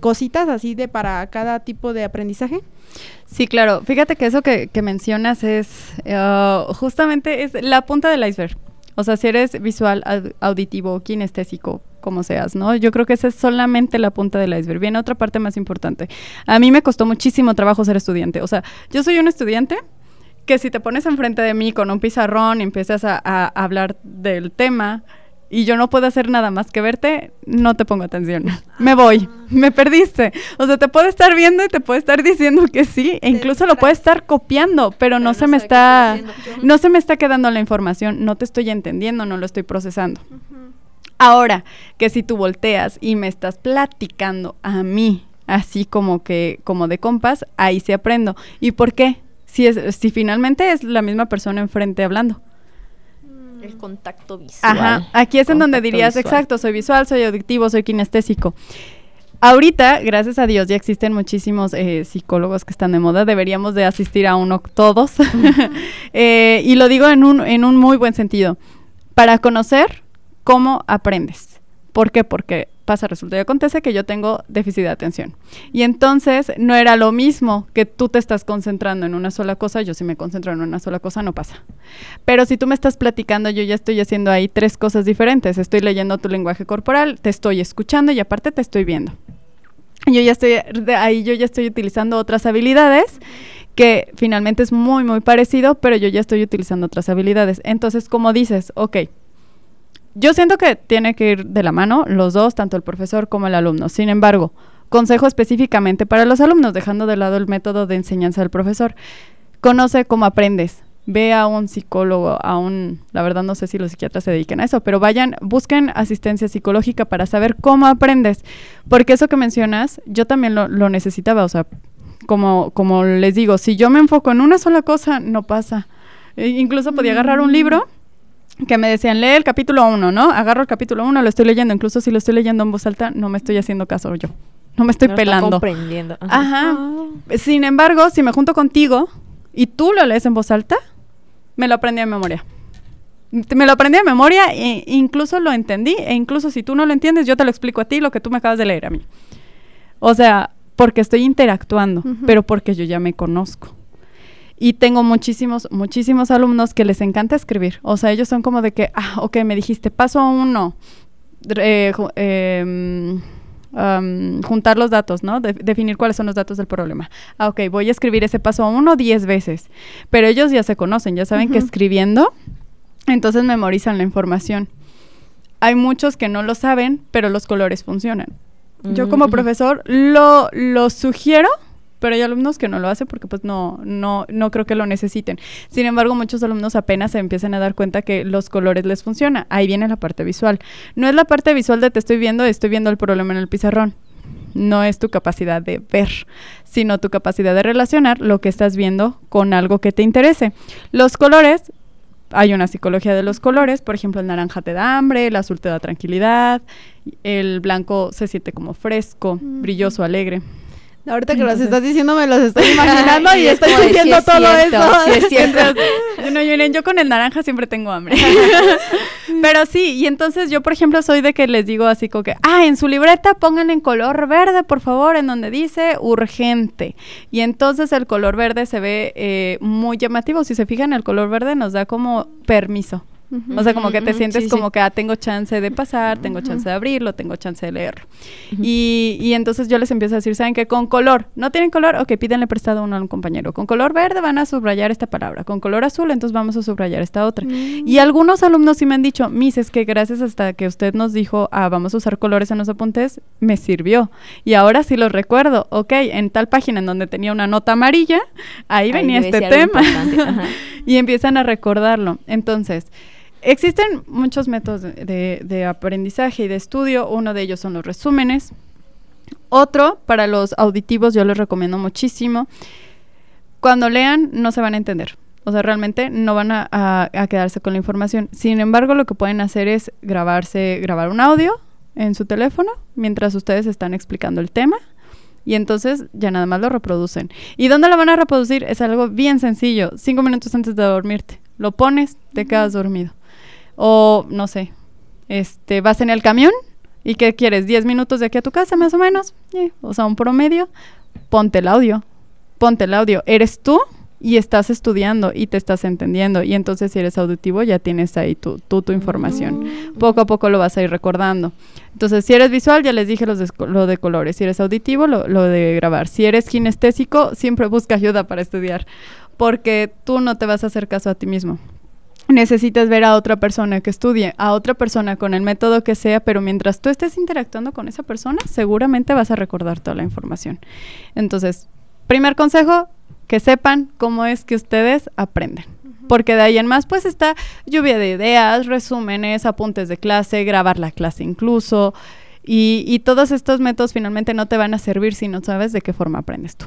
cositas así de para cada tipo de aprendizaje. Sí, claro. Fíjate que eso que, mencionas es uh, justamente es la punta del iceberg. O sea, si eres visual, auditivo, kinestésico, como seas, ¿no? Yo creo que esa es solamente la punta del iceberg. Viene otra parte más importante. A mí me costó muchísimo trabajo ser estudiante. O sea, yo soy un estudiante que si te pones enfrente de mí con un pizarrón y empiezas a hablar del tema, y yo no puedo hacer nada más que verte, no te pongo atención. Me voy, me perdiste. O sea, te puedo estar viendo y te puedo estar diciendo que sí, e incluso lo puedo estar copiando, pero, no, se me está no se me está quedando la información, no te estoy entendiendo, no lo estoy procesando. Ahora, que si tú volteas y me estás platicando a mí, así como que como de compas, ahí sí aprendo. ¿Y por qué? Si es si finalmente es la misma persona enfrente hablando. El contacto visual. Ajá, aquí es en donde dirías, exacto, soy visual, soy auditivo, soy kinestésico. Ahorita, gracias a Dios, ya existen muchísimos eh, psicólogos que están de moda. Deberíamos de asistir a uno todos. Eh, y lo digo en un, en un muy buen sentido. Para conocer cómo aprendes. ¿Por qué? Porque pasa, resulta y acontece que yo tengo déficit de atención. Y entonces no era lo mismo que tú te estás concentrando en una sola cosa, yo si me concentro en una sola cosa no pasa. Pero si tú me estás platicando, yo ya estoy haciendo ahí tres cosas diferentes. Estoy leyendo tu lenguaje corporal, te estoy escuchando y aparte te estoy viendo. Yo ya estoy ahí yo ya estoy utilizando otras habilidades que finalmente es muy muy parecido, pero yo ya estoy utilizando otras habilidades. Entonces, como dices, ok, yo siento que tiene que ir de la mano los dos, tanto el profesor como el alumno. Sin embargo, consejo específicamente para los alumnos, dejando de lado el método de enseñanza del profesor. Conoce cómo aprendes. Ve a un psicólogo, a un, la verdad no sé si los psiquiatras se dediquen a eso, pero vayan, busquen asistencia psicológica para saber cómo aprendes. Porque eso que mencionas, yo también lo, necesitaba, o sea, como, como les digo, si yo me enfoco en una sola cosa, no pasa. E incluso podía agarrar un libro que me decían, lee el capítulo 1, ¿no? Agarro el capítulo 1, lo estoy leyendo, incluso si lo estoy leyendo en voz alta, no me estoy haciendo caso yo. No me estoy pelando. comprendiendo. Ajá. Ah. Sin embargo, si me junto contigo y tú lo lees en voz alta, me lo aprendí de memoria. Me lo aprendí de memoria e incluso lo entendí. E incluso si tú no lo entiendes, yo te lo explico a ti lo que tú me acabas de leer a mí. O sea, porque estoy interactuando, pero porque yo ya me conozco. Y tengo muchísimos, muchísimos alumnos que les encanta escribir. O sea, ellos son como de que, ah, ok, me dijiste, paso uno, eh, em, juntar los datos, ¿no? definir cuáles son los datos del problema. Ah, ok, voy a escribir ese paso uno diez veces. Pero ellos ya se conocen, ya saben que escribiendo, entonces memorizan la información. Hay muchos que no lo saben, pero los colores funcionan. Yo como profesor lo, lo sugiero pero hay alumnos que no lo hacen porque pues no, no, no creo que lo necesiten. Sin embargo, muchos alumnos apenas se empiezan a dar cuenta que los colores les funciona. Ahí viene la parte visual. No es la parte visual de te estoy viendo, estoy viendo el problema en el pizarrón. No es tu capacidad de ver, sino tu capacidad de relacionar lo que estás viendo con algo que te interese. Los colores hay una psicología de los colores, por ejemplo, el naranja te da hambre, el azul te da tranquilidad, el blanco se siente como fresco, brilloso, alegre. Ahorita que los estás diciendo me los estoy imaginando y estoy sintiendo todo eso. Sí es cierto. yo con el naranja siempre tengo hambre. Pero sí, y entonces yo, por ejemplo, soy de que les digo así como que, ah, en su libreta pongan en color verde, por favor, en donde dice urgente. Y entonces el color verde se ve eh, muy llamativo. Si se fijan, el color verde nos da como permiso O sea, como que te sientes sí, como sí. que ah, tengo chance de pasar, tengo chance de abrirlo, tengo chance de leerlo. y, y entonces yo les empiezo a decir, ¿saben qué? Con color. ¿No tienen color? Ok, pídenle prestado uno a un compañero. Con color verde van a subrayar esta palabra. Con color azul, entonces vamos a subrayar esta otra. Y algunos alumnos sí me han dicho, Miss, es que gracias hasta que usted nos dijo, ah, vamos a usar colores en los apuntes, me sirvió. Y ahora sí lo recuerdo. Ok, en tal página en donde tenía una nota amarilla, ahí, Ahí venía este tema. y empiezan a recordarlo. Entonces, existen muchos métodos de, de- de aprendizaje y de estudio. Uno de ellos son los resúmenes. Otro, para los auditivos, yo les recomiendo muchísimo. Cuando lean, no se van a entender. O sea, realmente no van a, a- a quedarse con la información. Sin embargo, lo que pueden hacer es grabarse, grabar un audio en su teléfono mientras ustedes están explicando el tema. Y entonces ya nada más lo reproducen. ¿Y dónde lo van a reproducir? Es algo bien sencillo. Cinco minutos antes de dormirte. Lo pones, te quedas dormido. O, no sé, este, vas en el camión y ¿qué quieres? ¿10 minutos de aquí a tu casa más o menos? Eh, o sea, un promedio. Ponte el audio. Ponte el audio. Eres tú y estás estudiando y te estás entendiendo. Y entonces si eres auditivo ya tienes ahí tu, tu, tu información. Poco a poco lo vas a ir recordando. Entonces, si eres visual, ya les dije los de, lo de colores. Si eres auditivo, lo, lo de grabar. Si eres kinestésico, siempre busca ayuda para estudiar. Porque tú no te vas a hacer caso a ti mismo. Necesitas ver a otra persona que estudie, a otra persona con el método que sea, pero mientras tú estés interactuando con esa persona, seguramente vas a recordar toda la información. Entonces, primer consejo, que sepan cómo es que ustedes aprenden. Porque de ahí en más, pues está lluvia de ideas, resúmenes, apuntes de clase, grabar la clase incluso. Y, y todos estos métodos finalmente no te van a servir si no sabes de qué forma aprendes tú.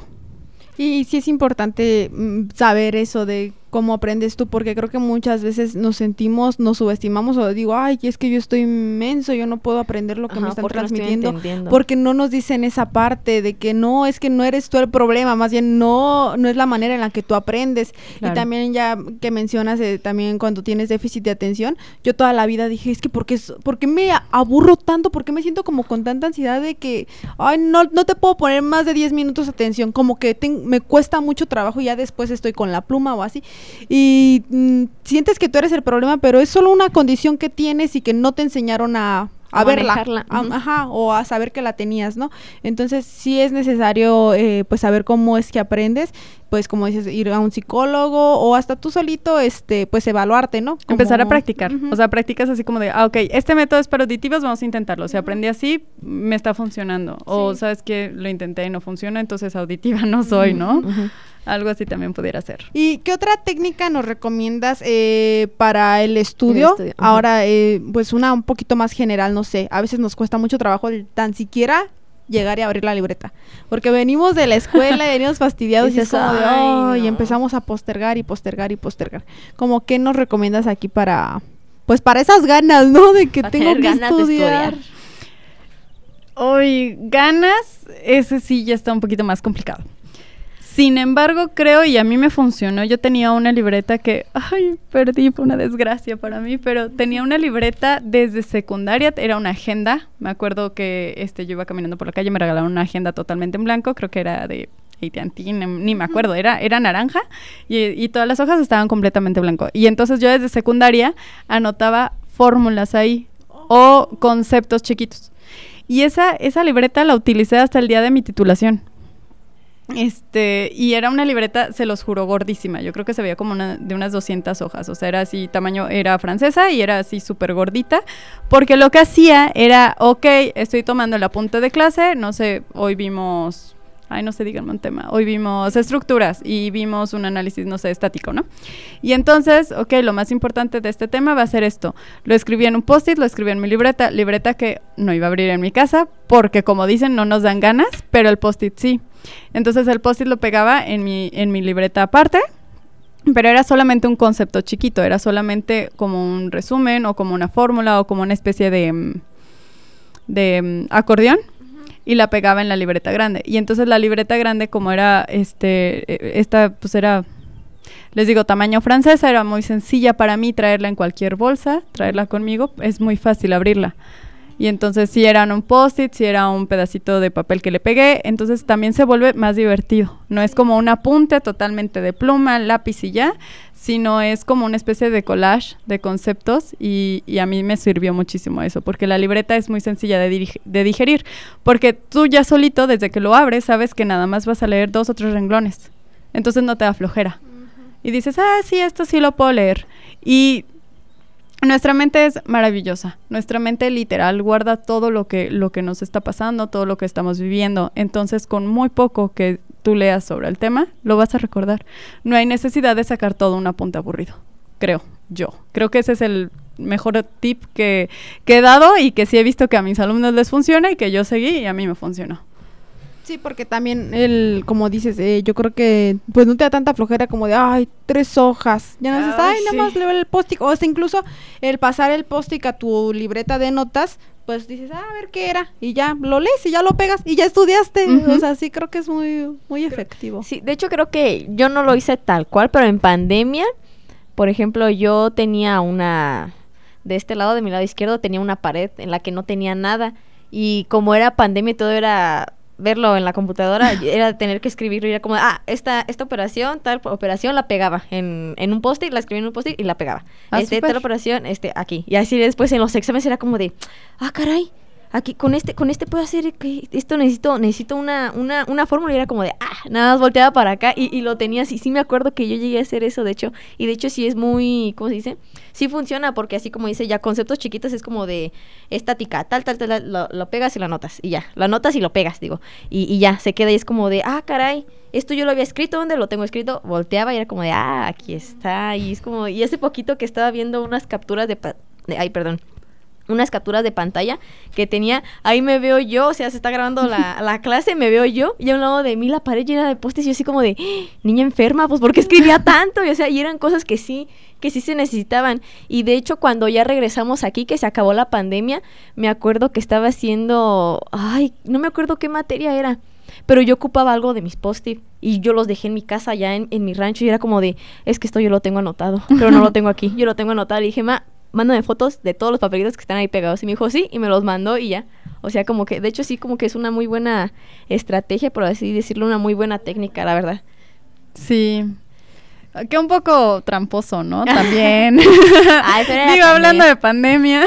Y sí es importante mm, saber eso de cómo aprendes tú, porque creo que muchas veces nos sentimos, nos subestimamos o digo, ay, es que yo estoy inmenso, yo no puedo aprender lo que me Ajá, están porque no estoy transmitiendo. porque no nos dicen esa parte de que no, es que no eres tú el problema, más bien no, no es la manera en la que tú aprendes. Claro. Y también ya que mencionas eh, también cuando tienes déficit de atención, yo toda la vida dije, es que ¿por qué, por qué me aburro tanto? ¿Por qué me siento como con tanta ansiedad de que, ay, no, no te puedo poner más de 10 minutos de atención? Como que ten- me cuesta mucho trabajo y ya después estoy con la pluma o así. Y mm, sientes que tú eres el problema, pero es solo una condición que tienes y que no te enseñaron a... A verla, ajá, o a saber que la tenías, ¿no? Entonces sí es necesario, eh, pues, saber cómo es que aprendes, pues, como dices, ir a un psicólogo o hasta tú solito, este, pues, evaluarte, ¿no? Empezar a practicar. O sea, practicas así como de, ah, ok, este método es para auditivos, vamos a intentarlo. Si aprendí así, me está funcionando. O sabes que lo intenté y no funciona, entonces auditiva no soy, ¿no? Algo así también pudiera ser. ¿Y qué otra técnica nos recomiendas eh, para el estudio? estudio, ajá. Ahora, eh, pues una un poquito más general, no sé. A veces nos cuesta mucho trabajo el tan siquiera llegar y abrir la libreta. Porque venimos de la escuela y venimos fastidiados y, es Dices, como de, "Ay, "Ay", y no". empezamos a postergar y postergar y postergar. Como qué nos recomiendas aquí para, pues para esas ganas, ¿no? De que Para tengo que ganas de estudiar. estudiar. Hoy, ganas, ese sí ya está un poquito más complicado. Sin embargo, creo, y a mí me funcionó, yo tenía una libreta que, ay, perdí, fue una desgracia para mí, pero tenía una libreta desde secundaria, era una agenda, me acuerdo que este, yo iba caminando por la calle, me regalaron una agenda totalmente en blanco, creo que era de AT&T, ni, ni me acuerdo, era, era naranja, y, y todas las hojas estaban completamente blanco. Y entonces yo desde secundaria anotaba fórmulas ahí, o conceptos chiquitos. Y esa, esa libreta la utilicé hasta el día de mi titulación. Este, y era una libreta, se los juro, gordísima. Yo creo que se veía como una, de unas 200 hojas. O sea, era así, tamaño, era francesa y era así súper gordita. Porque lo que hacía era, ok, estoy tomando el apunte de clase, no sé, hoy vimos, ay, no sé, díganme un tema. Hoy vimos estructuras y vimos un análisis, no sé, estático, ¿no? Y entonces, ok, lo más importante de este tema va a ser esto. Lo escribí en un post-it, lo escribí en mi libreta, libreta que no iba a abrir en mi casa, porque como dicen, no nos dan ganas, pero el post-it sí. Entonces el post-it lo pegaba en mi, en mi libreta aparte, pero era solamente un concepto chiquito, era solamente como un resumen o como una fórmula o como una especie de, mm, de mm, acordeón y la pegaba en la libreta grande. Y entonces la libreta grande, como era, este, eh, esta, pues era, les digo, tamaño francesa, era muy sencilla para mí traerla en cualquier bolsa, traerla conmigo, es muy fácil abrirla. Y entonces si eran un post-it, si era un pedacito de papel que le pegué, entonces también se vuelve más divertido. No es como un apunte totalmente de pluma, lápiz y ya, sino es como una especie de collage de conceptos y, y a mí me sirvió muchísimo eso, porque la libreta es muy sencilla de, de digerir, porque tú ya solito, desde que lo abres, sabes que nada más vas a leer dos o tres renglones, entonces no te da flojera. Y dices, ah, sí, esto sí lo puedo leer. Y nuestra mente es maravillosa. Nuestra mente literal guarda todo lo que, lo que nos está pasando, todo lo que estamos viviendo. Entonces, con muy poco que tú leas sobre el tema, lo vas a recordar. No hay necesidad de sacar todo un apunte aburrido. Creo, yo. Creo que ese es el mejor tip que, que he dado y que sí he visto que a mis alumnos les funciona y que yo seguí y a mí me funcionó. Sí, porque también el, como dices, eh, yo creo que pues no te da tanta flojera como de, ay, tres hojas. Ya no dices, ay, nada más leo el post O hasta incluso el pasar el post a tu libreta de notas, pues dices, ah, a ver qué era. Y ya lo lees y ya lo pegas y ya estudiaste. O sea, sí creo que es muy, muy efectivo. Sí, de hecho creo que yo no lo hice tal cual, pero en pandemia, por ejemplo, yo tenía una, de este lado de mi lado izquierdo tenía una pared en la que no tenía nada. Y como era pandemia y todo era verlo en la computadora era tener que escribirlo y era como, ah, esta, esta operación, tal operación la pegaba en, en un post-it, la escribía en un post-it y la pegaba. Ah, este, tal operación, este, aquí. Y así después en los exámenes era como de, ah, caray, aquí con este con este puedo hacer esto necesito necesito una, una, una fórmula. Y era como de ah nada más volteaba para acá y, y, lo tenía así. Sí me acuerdo que yo llegué a hacer eso de hecho. Y de hecho sí es muy cómo se dice sí funciona porque así como dice ya conceptos chiquitos es como de estática tal tal tal, lo, pegas y lo anotas y ya lo anotas y lo pegas digo. Y, y ya se queda y es como de ah caray esto yo lo había escrito, ¿dónde lo tengo escrito? Volteaba y era como de, ah, aquí está. Y es como, y hace poquito que estaba viendo unas capturas de, de ay, perdón, unas capturas de pantalla que tenía, ahí me veo yo, o sea, se está grabando la, la clase, me veo yo, y a un lado de mí la pared llena de postes, y yo así como de, ¡Ah! niña enferma, pues porque escribía tanto, y o sea, y eran cosas que sí, que sí se necesitaban, y de hecho cuando ya regresamos aquí, que se acabó la pandemia, me acuerdo que estaba haciendo, ay, no me acuerdo qué materia era, pero yo ocupaba algo de mis post-it y yo los dejé en mi casa allá en, en, mi rancho y era como de, es que esto yo lo tengo anotado, pero no lo tengo aquí, yo lo tengo anotado y dije, ma, mándame fotos de todos los papelitos que están ahí pegados. Y me dijo, sí, y me los mandó y ya. O sea, como que, de hecho, sí, como que es una muy buena estrategia, por así decirlo, una muy buena técnica, la verdad. Sí, que un poco tramposo, ¿no? También. Ay, pero Digo, hablando de pandemia.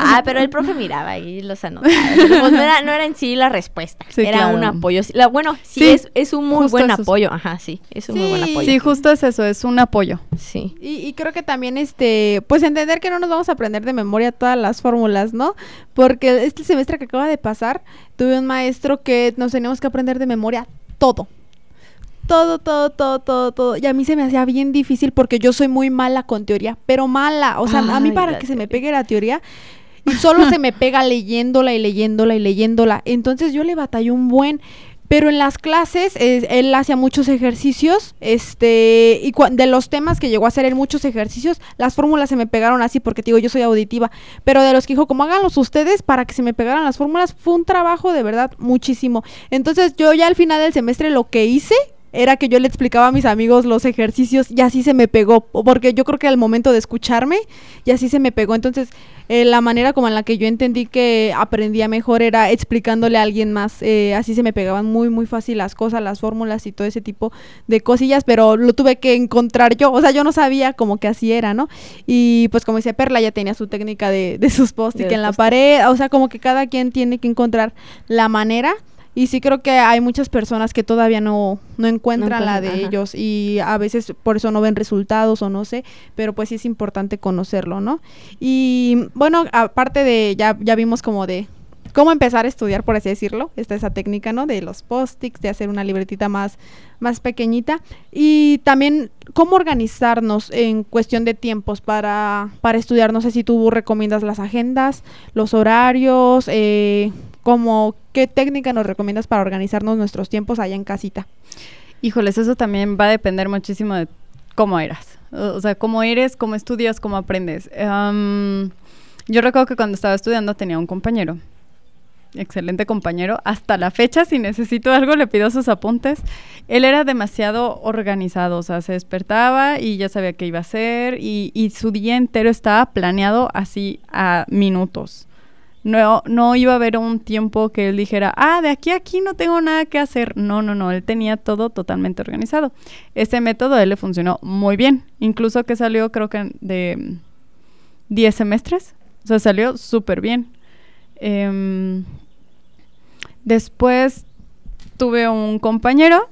Ah, pero el profe miraba ahí los anotaba. Pues no, era, no era en sí la respuesta, era un apoyo. La, bueno, sí, es, es, un muy buen apoyo. Ajá, sí, es un muy buen apoyo. Sí, justo es eso, es un apoyo. Sí. Y, y creo que también, este, pues entender que no nos vamos a aprender de memoria todas las fórmulas, ¿no? Porque este semestre que acaba de pasar, tuve un maestro que nos teníamos que aprender de memoria todo todo, todo, todo, todo, todo. Y a mí se me hacía bien difícil porque yo soy muy mala con teoría, pero mala. O sea, a mí para que se me pegue la teoría, y solo se me pega leyéndola y leyéndola y leyéndola. Entonces yo le batallé un buen. Pero en las clases él hacía muchos ejercicios, este, y de los temas que llegó a hacer él muchos ejercicios, las fórmulas se me pegaron así porque digo, yo soy auditiva, pero de los que dijo, como háganlos ustedes para que se me pegaran las fórmulas, fue un trabajo de verdad muchísimo. Entonces yo ya al final del semestre lo que hice era que yo le explicaba a mis amigos los ejercicios y así se me pegó, porque yo creo que al momento de escucharme y así se me pegó. Entonces, eh, la manera como en la que yo entendí que aprendía mejor era explicándole a alguien más, eh, así se me pegaban muy, muy fácil las cosas, las fórmulas y todo ese tipo de cosillas, pero lo tuve que encontrar yo, o sea, yo no sabía como que así era, ¿no? Y pues como decía Perla, ya tenía su técnica de, de sus post en la pared, o sea, como que cada quien tiene que encontrar la manera y sí creo que hay muchas personas que todavía no, no encuentran la de ellos y a veces por eso no ven resultados o no sé, pero pues sí es importante conocerlo, ¿no? Y bueno, aparte de, ya, ya vimos como de cómo empezar a estudiar, por así decirlo, está esa técnica, ¿no? De los post-its, de hacer una libretita más, más pequeñita y también cómo organizarnos en cuestión de tiempos para, para estudiar. No sé si tú recomiendas las agendas, los horarios, eh, como qué técnica nos recomiendas para organizarnos nuestros tiempos allá en casita. Híjoles, eso también va a depender muchísimo de cómo eras. O sea, cómo eres, cómo estudias, cómo aprendes. yo recuerdo que cuando estaba estudiando tenía un compañero, excelente compañero. Hasta la fecha, si necesito algo, le pido sus apuntes. Él era demasiado organizado, o sea, se despertaba y ya sabía qué iba a hacer y, y su día entero estaba planeado así a minutos No, no iba a haber un tiempo que él dijera, ah, de aquí a aquí no tengo nada que hacer. No, no, no, él tenía todo totalmente organizado. Ese método a él le funcionó muy bien. Incluso que salió creo que de 10 semestres. O sea, salió súper bien. Em, después tuve un compañero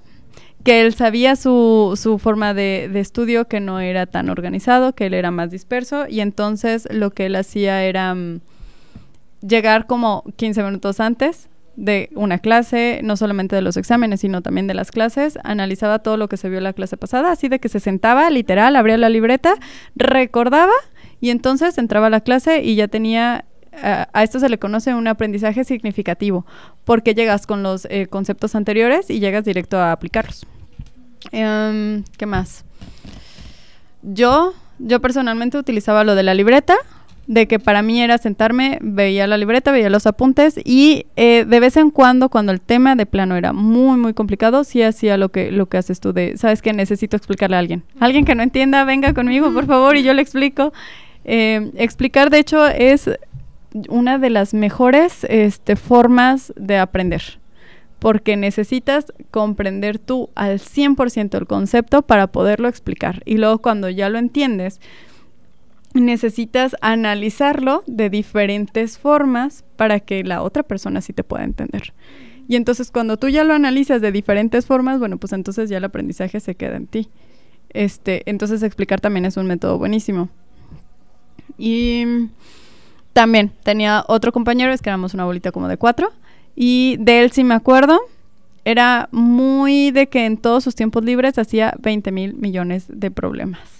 que él sabía su, su forma de, de, estudio, que no era tan organizado, que él era más disperso, y entonces lo que él hacía era um, llegar como 15 minutos antes de una clase, no solamente de los exámenes, sino también de las clases, analizaba todo lo que se vio en la clase pasada, así de que se sentaba, literal, abría la libreta, recordaba, y entonces entraba a la clase y ya tenía a esto se le conoce un aprendizaje significativo, porque llegas con los eh, conceptos anteriores y llegas directo a aplicarlos. Um, ¿Qué más? Yo, yo personalmente utilizaba lo de la libreta, de que para mí era sentarme, veía la libreta, veía los apuntes y eh, de vez en cuando, cuando el tema de plano era muy, muy complicado, sí hacía lo que, lo que haces tú de, sabes que necesito explicarle a alguien. Alguien que no entienda, venga conmigo, por favor, y yo le explico. Eh, explicar, de hecho, es una de las mejores este, formas de aprender porque necesitas comprender tú al 100% el concepto para poderlo explicar. Y luego cuando ya lo entiendes, necesitas analizarlo de diferentes formas para que la otra persona sí te pueda entender. Y entonces cuando tú ya lo analizas de diferentes formas, bueno, pues entonces ya el aprendizaje se queda en ti. Este, entonces explicar también es un método buenísimo. Y también tenía otro compañero, es que éramos una bolita como de cuatro, y de él sí me acuerdo. Era muy de que en todos sus tiempos libres hacía 20 mil millones de problemas.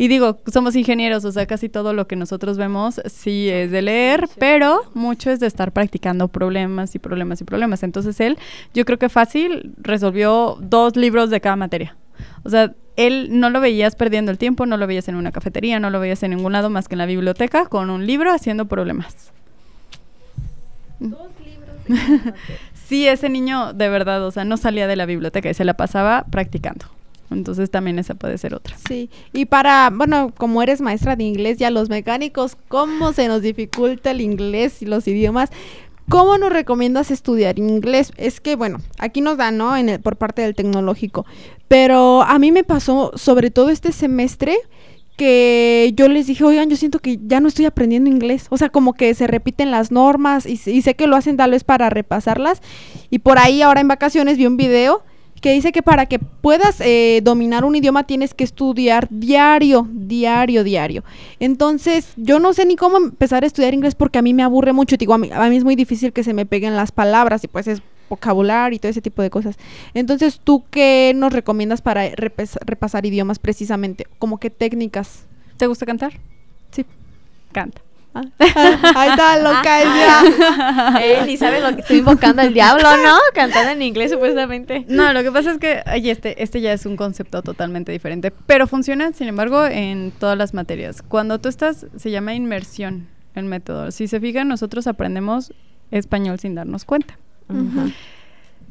Y digo, somos ingenieros, o sea, casi todo lo que nosotros vemos sí es de leer, pero mucho es de estar practicando problemas y problemas y problemas. Entonces él, yo creo que fácil, resolvió dos libros de cada materia. O sea, él no lo veías perdiendo el tiempo, no lo veías en una cafetería, no lo veías en ningún lado más que en la biblioteca con un libro haciendo problemas. Dos sí, ese niño de verdad, o sea, no salía de la biblioteca y se la pasaba practicando. Entonces también esa puede ser otra. Sí, y para, bueno, como eres maestra de inglés, ya los mecánicos, ¿cómo se nos dificulta el inglés y los idiomas? ¿Cómo nos recomiendas estudiar inglés? Es que, bueno, aquí nos dan, ¿no? En el, por parte del tecnológico. Pero a mí me pasó, sobre todo este semestre, que yo les dije, oigan, yo siento que ya no estoy aprendiendo inglés. O sea, como que se repiten las normas y, y, sé que lo hacen tal vez para repasarlas. Y por ahí ahora en vacaciones vi un video que dice que para que puedas eh, dominar un idioma tienes que estudiar diario, diario, diario. Entonces, yo no sé ni cómo empezar a estudiar inglés porque a mí me aburre mucho. Digo, a mí, a mí es muy difícil que se me peguen las palabras y pues es vocabulario y todo ese tipo de cosas. Entonces, ¿tú qué nos recomiendas para repasar idiomas precisamente? ¿Como qué técnicas? ¿Te gusta cantar? Sí. Canta. Ah, ahí está, loca ya. Él sabe lo que estoy invocando al diablo, ¿no? Cantando en inglés, supuestamente. No, lo que pasa es que ay, este, este ya es un concepto totalmente diferente, pero funciona, sin embargo, en todas las materias. Cuando tú estás, se llama inmersión el método. Si se fijan, nosotros aprendemos español sin darnos cuenta.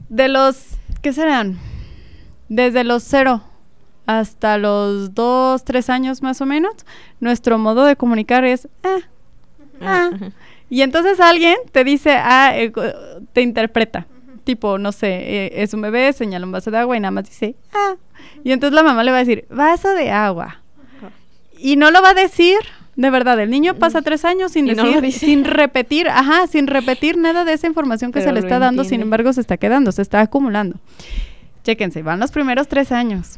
De los, ¿qué serán? Desde los cero hasta los dos, tres años más o menos, nuestro modo de comunicar es, ah, ah. Y entonces alguien te dice, ah, eh, te interpreta. Tipo, no sé, eh, es un bebé, señala un vaso de agua y nada más dice, ah. Y entonces la mamá le va a decir, vaso de agua. Y no lo va a decir de verdad, el niño pasa tres años sin decir, sin repetir, ajá, sin repetir nada de esa información que se le está dando, sin embargo se está quedando, se está acumulando. Chéquense, van los primeros tres años.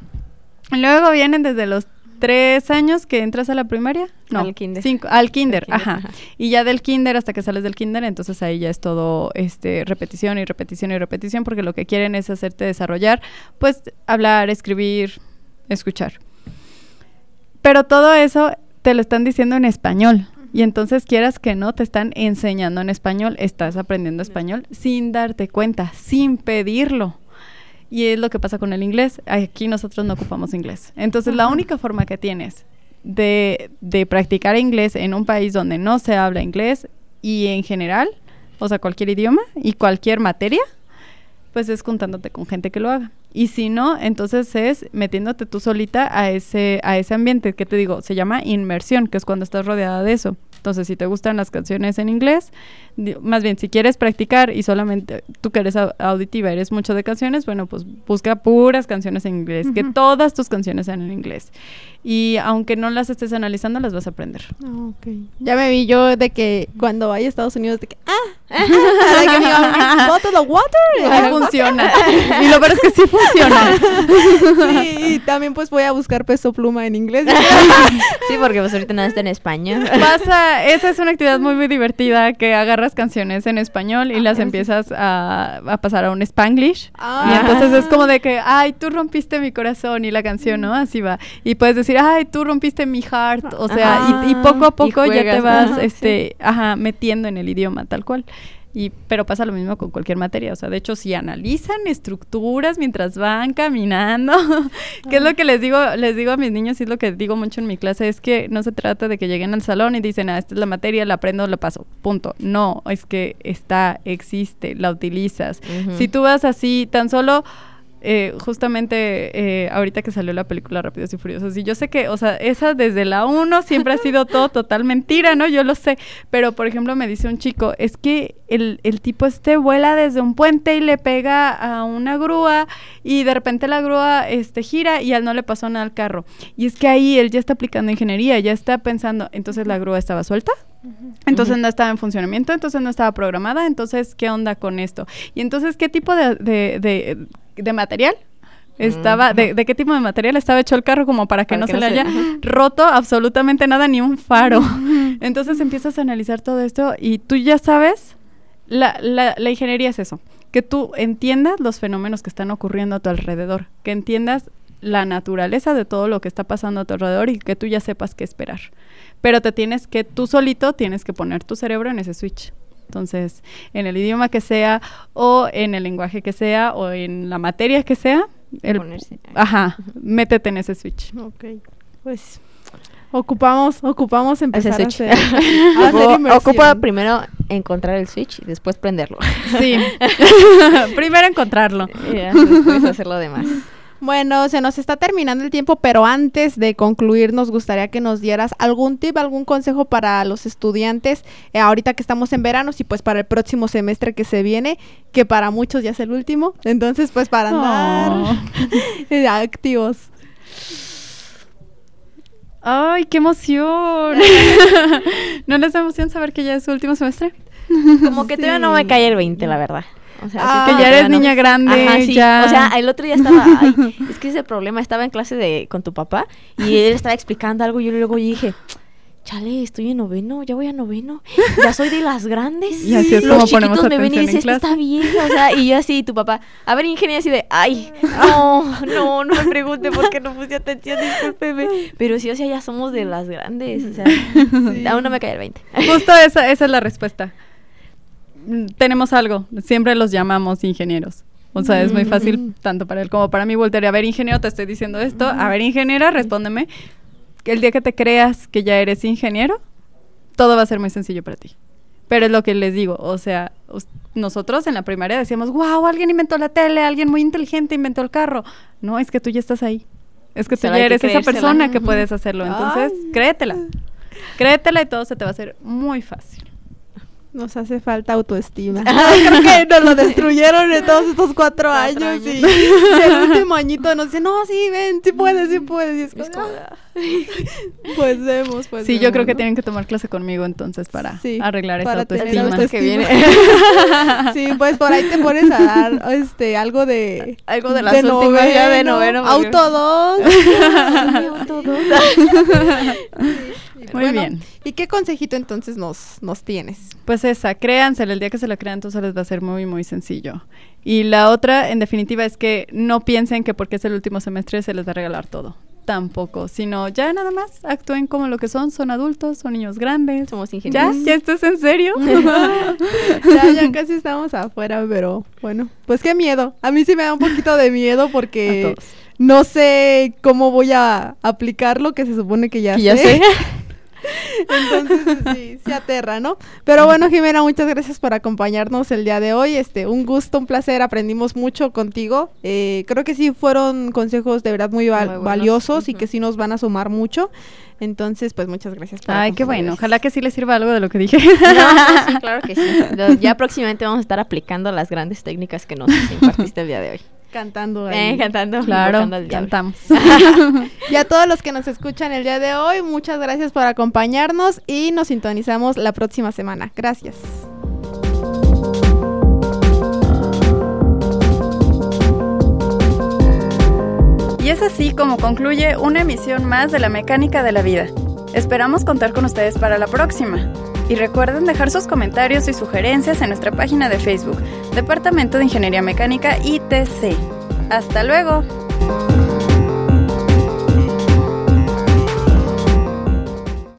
Luego vienen desde los tres años que entras a la primaria. No, al kinder. Cinco, al kinder, ajá. Y ya del kinder hasta que sales del kinder, entonces ahí ya es todo este repetición y repetición y repetición, porque lo que quieren es hacerte desarrollar, pues hablar, escribir, escuchar. Pero todo eso te lo están diciendo en español. Y entonces quieras que no, te están enseñando en español, estás aprendiendo español sin darte cuenta, sin pedirlo. Y es lo que pasa con el inglés. Aquí nosotros no ocupamos inglés. Entonces la única forma que tienes de, de practicar inglés en un país donde no se habla inglés y en general, o sea, cualquier idioma y cualquier materia, pues es juntándote con gente que lo haga. Y si no, entonces es metiéndote tú solita a ese, a ese ambiente que te digo, se llama inmersión, que es cuando estás rodeada de eso. Entonces, si te gustan las canciones en inglés, más bien, si quieres practicar y solamente tú que eres auditiva, eres mucho de canciones, bueno, pues busca puras canciones en inglés, que todas tus canciones sean en inglés. Y aunque no las estés analizando, las vas a aprender. Ah, ya me vi yo de que cuando vaya a Estados Unidos, de que, ah, bottle of water. funciona. y lo peor es que sí funciona. Sí, y también pues voy a buscar peso pluma en inglés. sí, porque pues ahorita nada está en español. Pasa, esa es una actividad muy, muy divertida que agarras canciones en español y las empiezas a, pasar a un spanglish. Y ah. entonces es como de que, ay, tú rompiste mi corazón y la canción, ¿no? Así va. Y puedes decir, ay, tú rompiste mi heart, o sea, y, poco a poco ya te vas, este, ajá, metiendo en el idioma, tal cual. Y, pero pasa lo mismo con cualquier materia. O sea, de hecho, si analizan estructuras mientras van caminando, que es lo que les digo, les digo a mis niños, y es lo que digo mucho en mi clase, es que no se trata de que lleguen al salón y dicen, ah, esta es la materia, la aprendo, la paso. Punto. No, es que está, existe, la utilizas. Si tú vas así, tan solo eh, justamente eh, ahorita que salió la película Rápidos y Furiosos, y yo sé que, o sea, esa desde la 1 siempre ha sido todo total mentira, ¿no? Yo lo sé, pero por ejemplo me dice un chico, es que el, el tipo este vuela desde un puente y le pega a una grúa y de repente la grúa este, gira y a él no le pasó nada al carro. Y es que ahí él ya está aplicando ingeniería, ya está pensando, entonces la grúa estaba suelta. Entonces no estaba en funcionamiento, entonces no estaba programada, entonces ¿qué onda con esto? Y entonces ¿qué tipo de, de de material estaba, de, qué tipo de material estaba hecho el carro como para que no se le haya roto absolutamente nada, ni un faro. Entonces empiezas a analizar todo esto y tú ya sabes, la, la, la, ingeniería es eso, que tú entiendas los fenómenos que están ocurriendo a tu alrededor, que entiendas la naturaleza de todo lo que está pasando a tu alrededor y que tú ya sepas qué esperar. Pero te tienes que, tú solito tienes que poner tu cerebro en ese switch. Entonces, en el idioma que sea, o en el lenguaje que sea, o en la materia que sea, el, ajá, métete en ese switch. Ok, pues ocupamos, ocupamos empezar a hacer, Ocupa primero encontrar el switch y después prenderlo. Sí, primero encontrarlo. Y después hacer lo demás. Bueno, se nos está terminando el tiempo, pero antes de concluir nos gustaría que nos dieras algún tip, algún consejo para los estudiantes eh, ahorita que estamos en verano y pues para el próximo semestre que se viene, que para muchos ya es el último. Entonces, pues para andar activos. ¡Ay, qué emoción! ¿No les da emoción saber que ya es su último semestre? Como que todavía no me cae el 20, la verdad. O sea, que ya eres niña grande, ya. O sea, el otro día estaba, ay, es que ese problema, estaba en clase de con tu papá y él estaba explicando algo y yo luego dije, chale, estoy en noveno, ya voy a noveno, ya soy de las grandes. Y así es Los como chiquitos me ven y dicen, esto está bien, o sea, y yo así, tu papá, a ver, ingeniero, así de, ay, no, no, no me pregunte por qué no puse atención, discúlpeme. Pero sí, o sea, ya somos de las grandes, o sea, aún no me cae el 20. Justo esa, esa es la respuesta tenemos algo, siempre los llamamos ingenieros. O sea, es muy fácil mm. tanto para él como para mí voltear a ver, ingeniero, te estoy diciendo esto. A ver, ingeniera, respóndeme. El día que te creas que ya eres ingeniero, todo va a ser muy sencillo para ti. Pero es lo que les digo, o sea, nosotros en la primaria decíamos, wow, alguien inventó la tele, alguien muy inteligente inventó el carro. No, es que tú ya estás ahí. Es que tú ya eres esa persona que puedes hacerlo. Entonces, créetela. Créetela y todo se te va a hacer muy fácil. Nos hace falta autoestima. Creo que nos lo destruyeron en todos estos cuatro, años, Y, el último añito nos dice, no, sí, ven, sí puedes, sí puedes. Y es como, ah". pues vemos, pues Sí, yo creo que tienen que tomar clase conmigo entonces para arreglar esa autoestima. que viene. sí, pues por ahí te pones a dar este algo de algo de la de noveno, de noveno. Auto 2. auto 2. Muy bien. ¿Y qué consejito entonces nos, nos tienes? Pues esa, créanse, el día que se lo crean, entonces les va a ser muy, muy sencillo. Y la otra, en definitiva, es que no piensen que porque es el último semestre se les va a regalar todo. Tampoco, sino ya nada más actúen como lo que son, son adultos, son niños grandes. Somos ingenieros. ¿Ya? ¿Ya esto es en serio? ya, ya casi estamos afuera, pero bueno, pues qué miedo. A mí sí me da un poquito de miedo porque no sé cómo voy a aplicar lo que se supone que ya, sé. Entonces, sí, se aterra, ¿no? Pero bueno, Jimena, muchas gracias por acompañarnos el día de hoy. Este, un gusto, un placer, aprendimos mucho contigo. Eh, creo que sí fueron consejos de verdad muy, valiosos y que sí nos van a sumar mucho. Entonces, pues muchas gracias. Por Ay, qué bueno. Ojalá que sí les sirva algo de lo que dije. sí, claro que sí. Ya próximamente vamos a estar aplicando las grandes técnicas que nos impartiste el día de hoy. Cantando ahí. Eh, cantando. Claro, cantamos. y a todos los que nos escuchan el día de hoy, muchas gracias por acompañarnos y nos sintonizamos la próxima semana. Gracias. Y es así como concluye una emisión más de la mecánica de la vida. Esperamos contar con ustedes para la próxima. Y recuerden dejar sus comentarios y sugerencias en nuestra página de Facebook, Departamento de Ingeniería Mecánica ITC. ¡Hasta luego!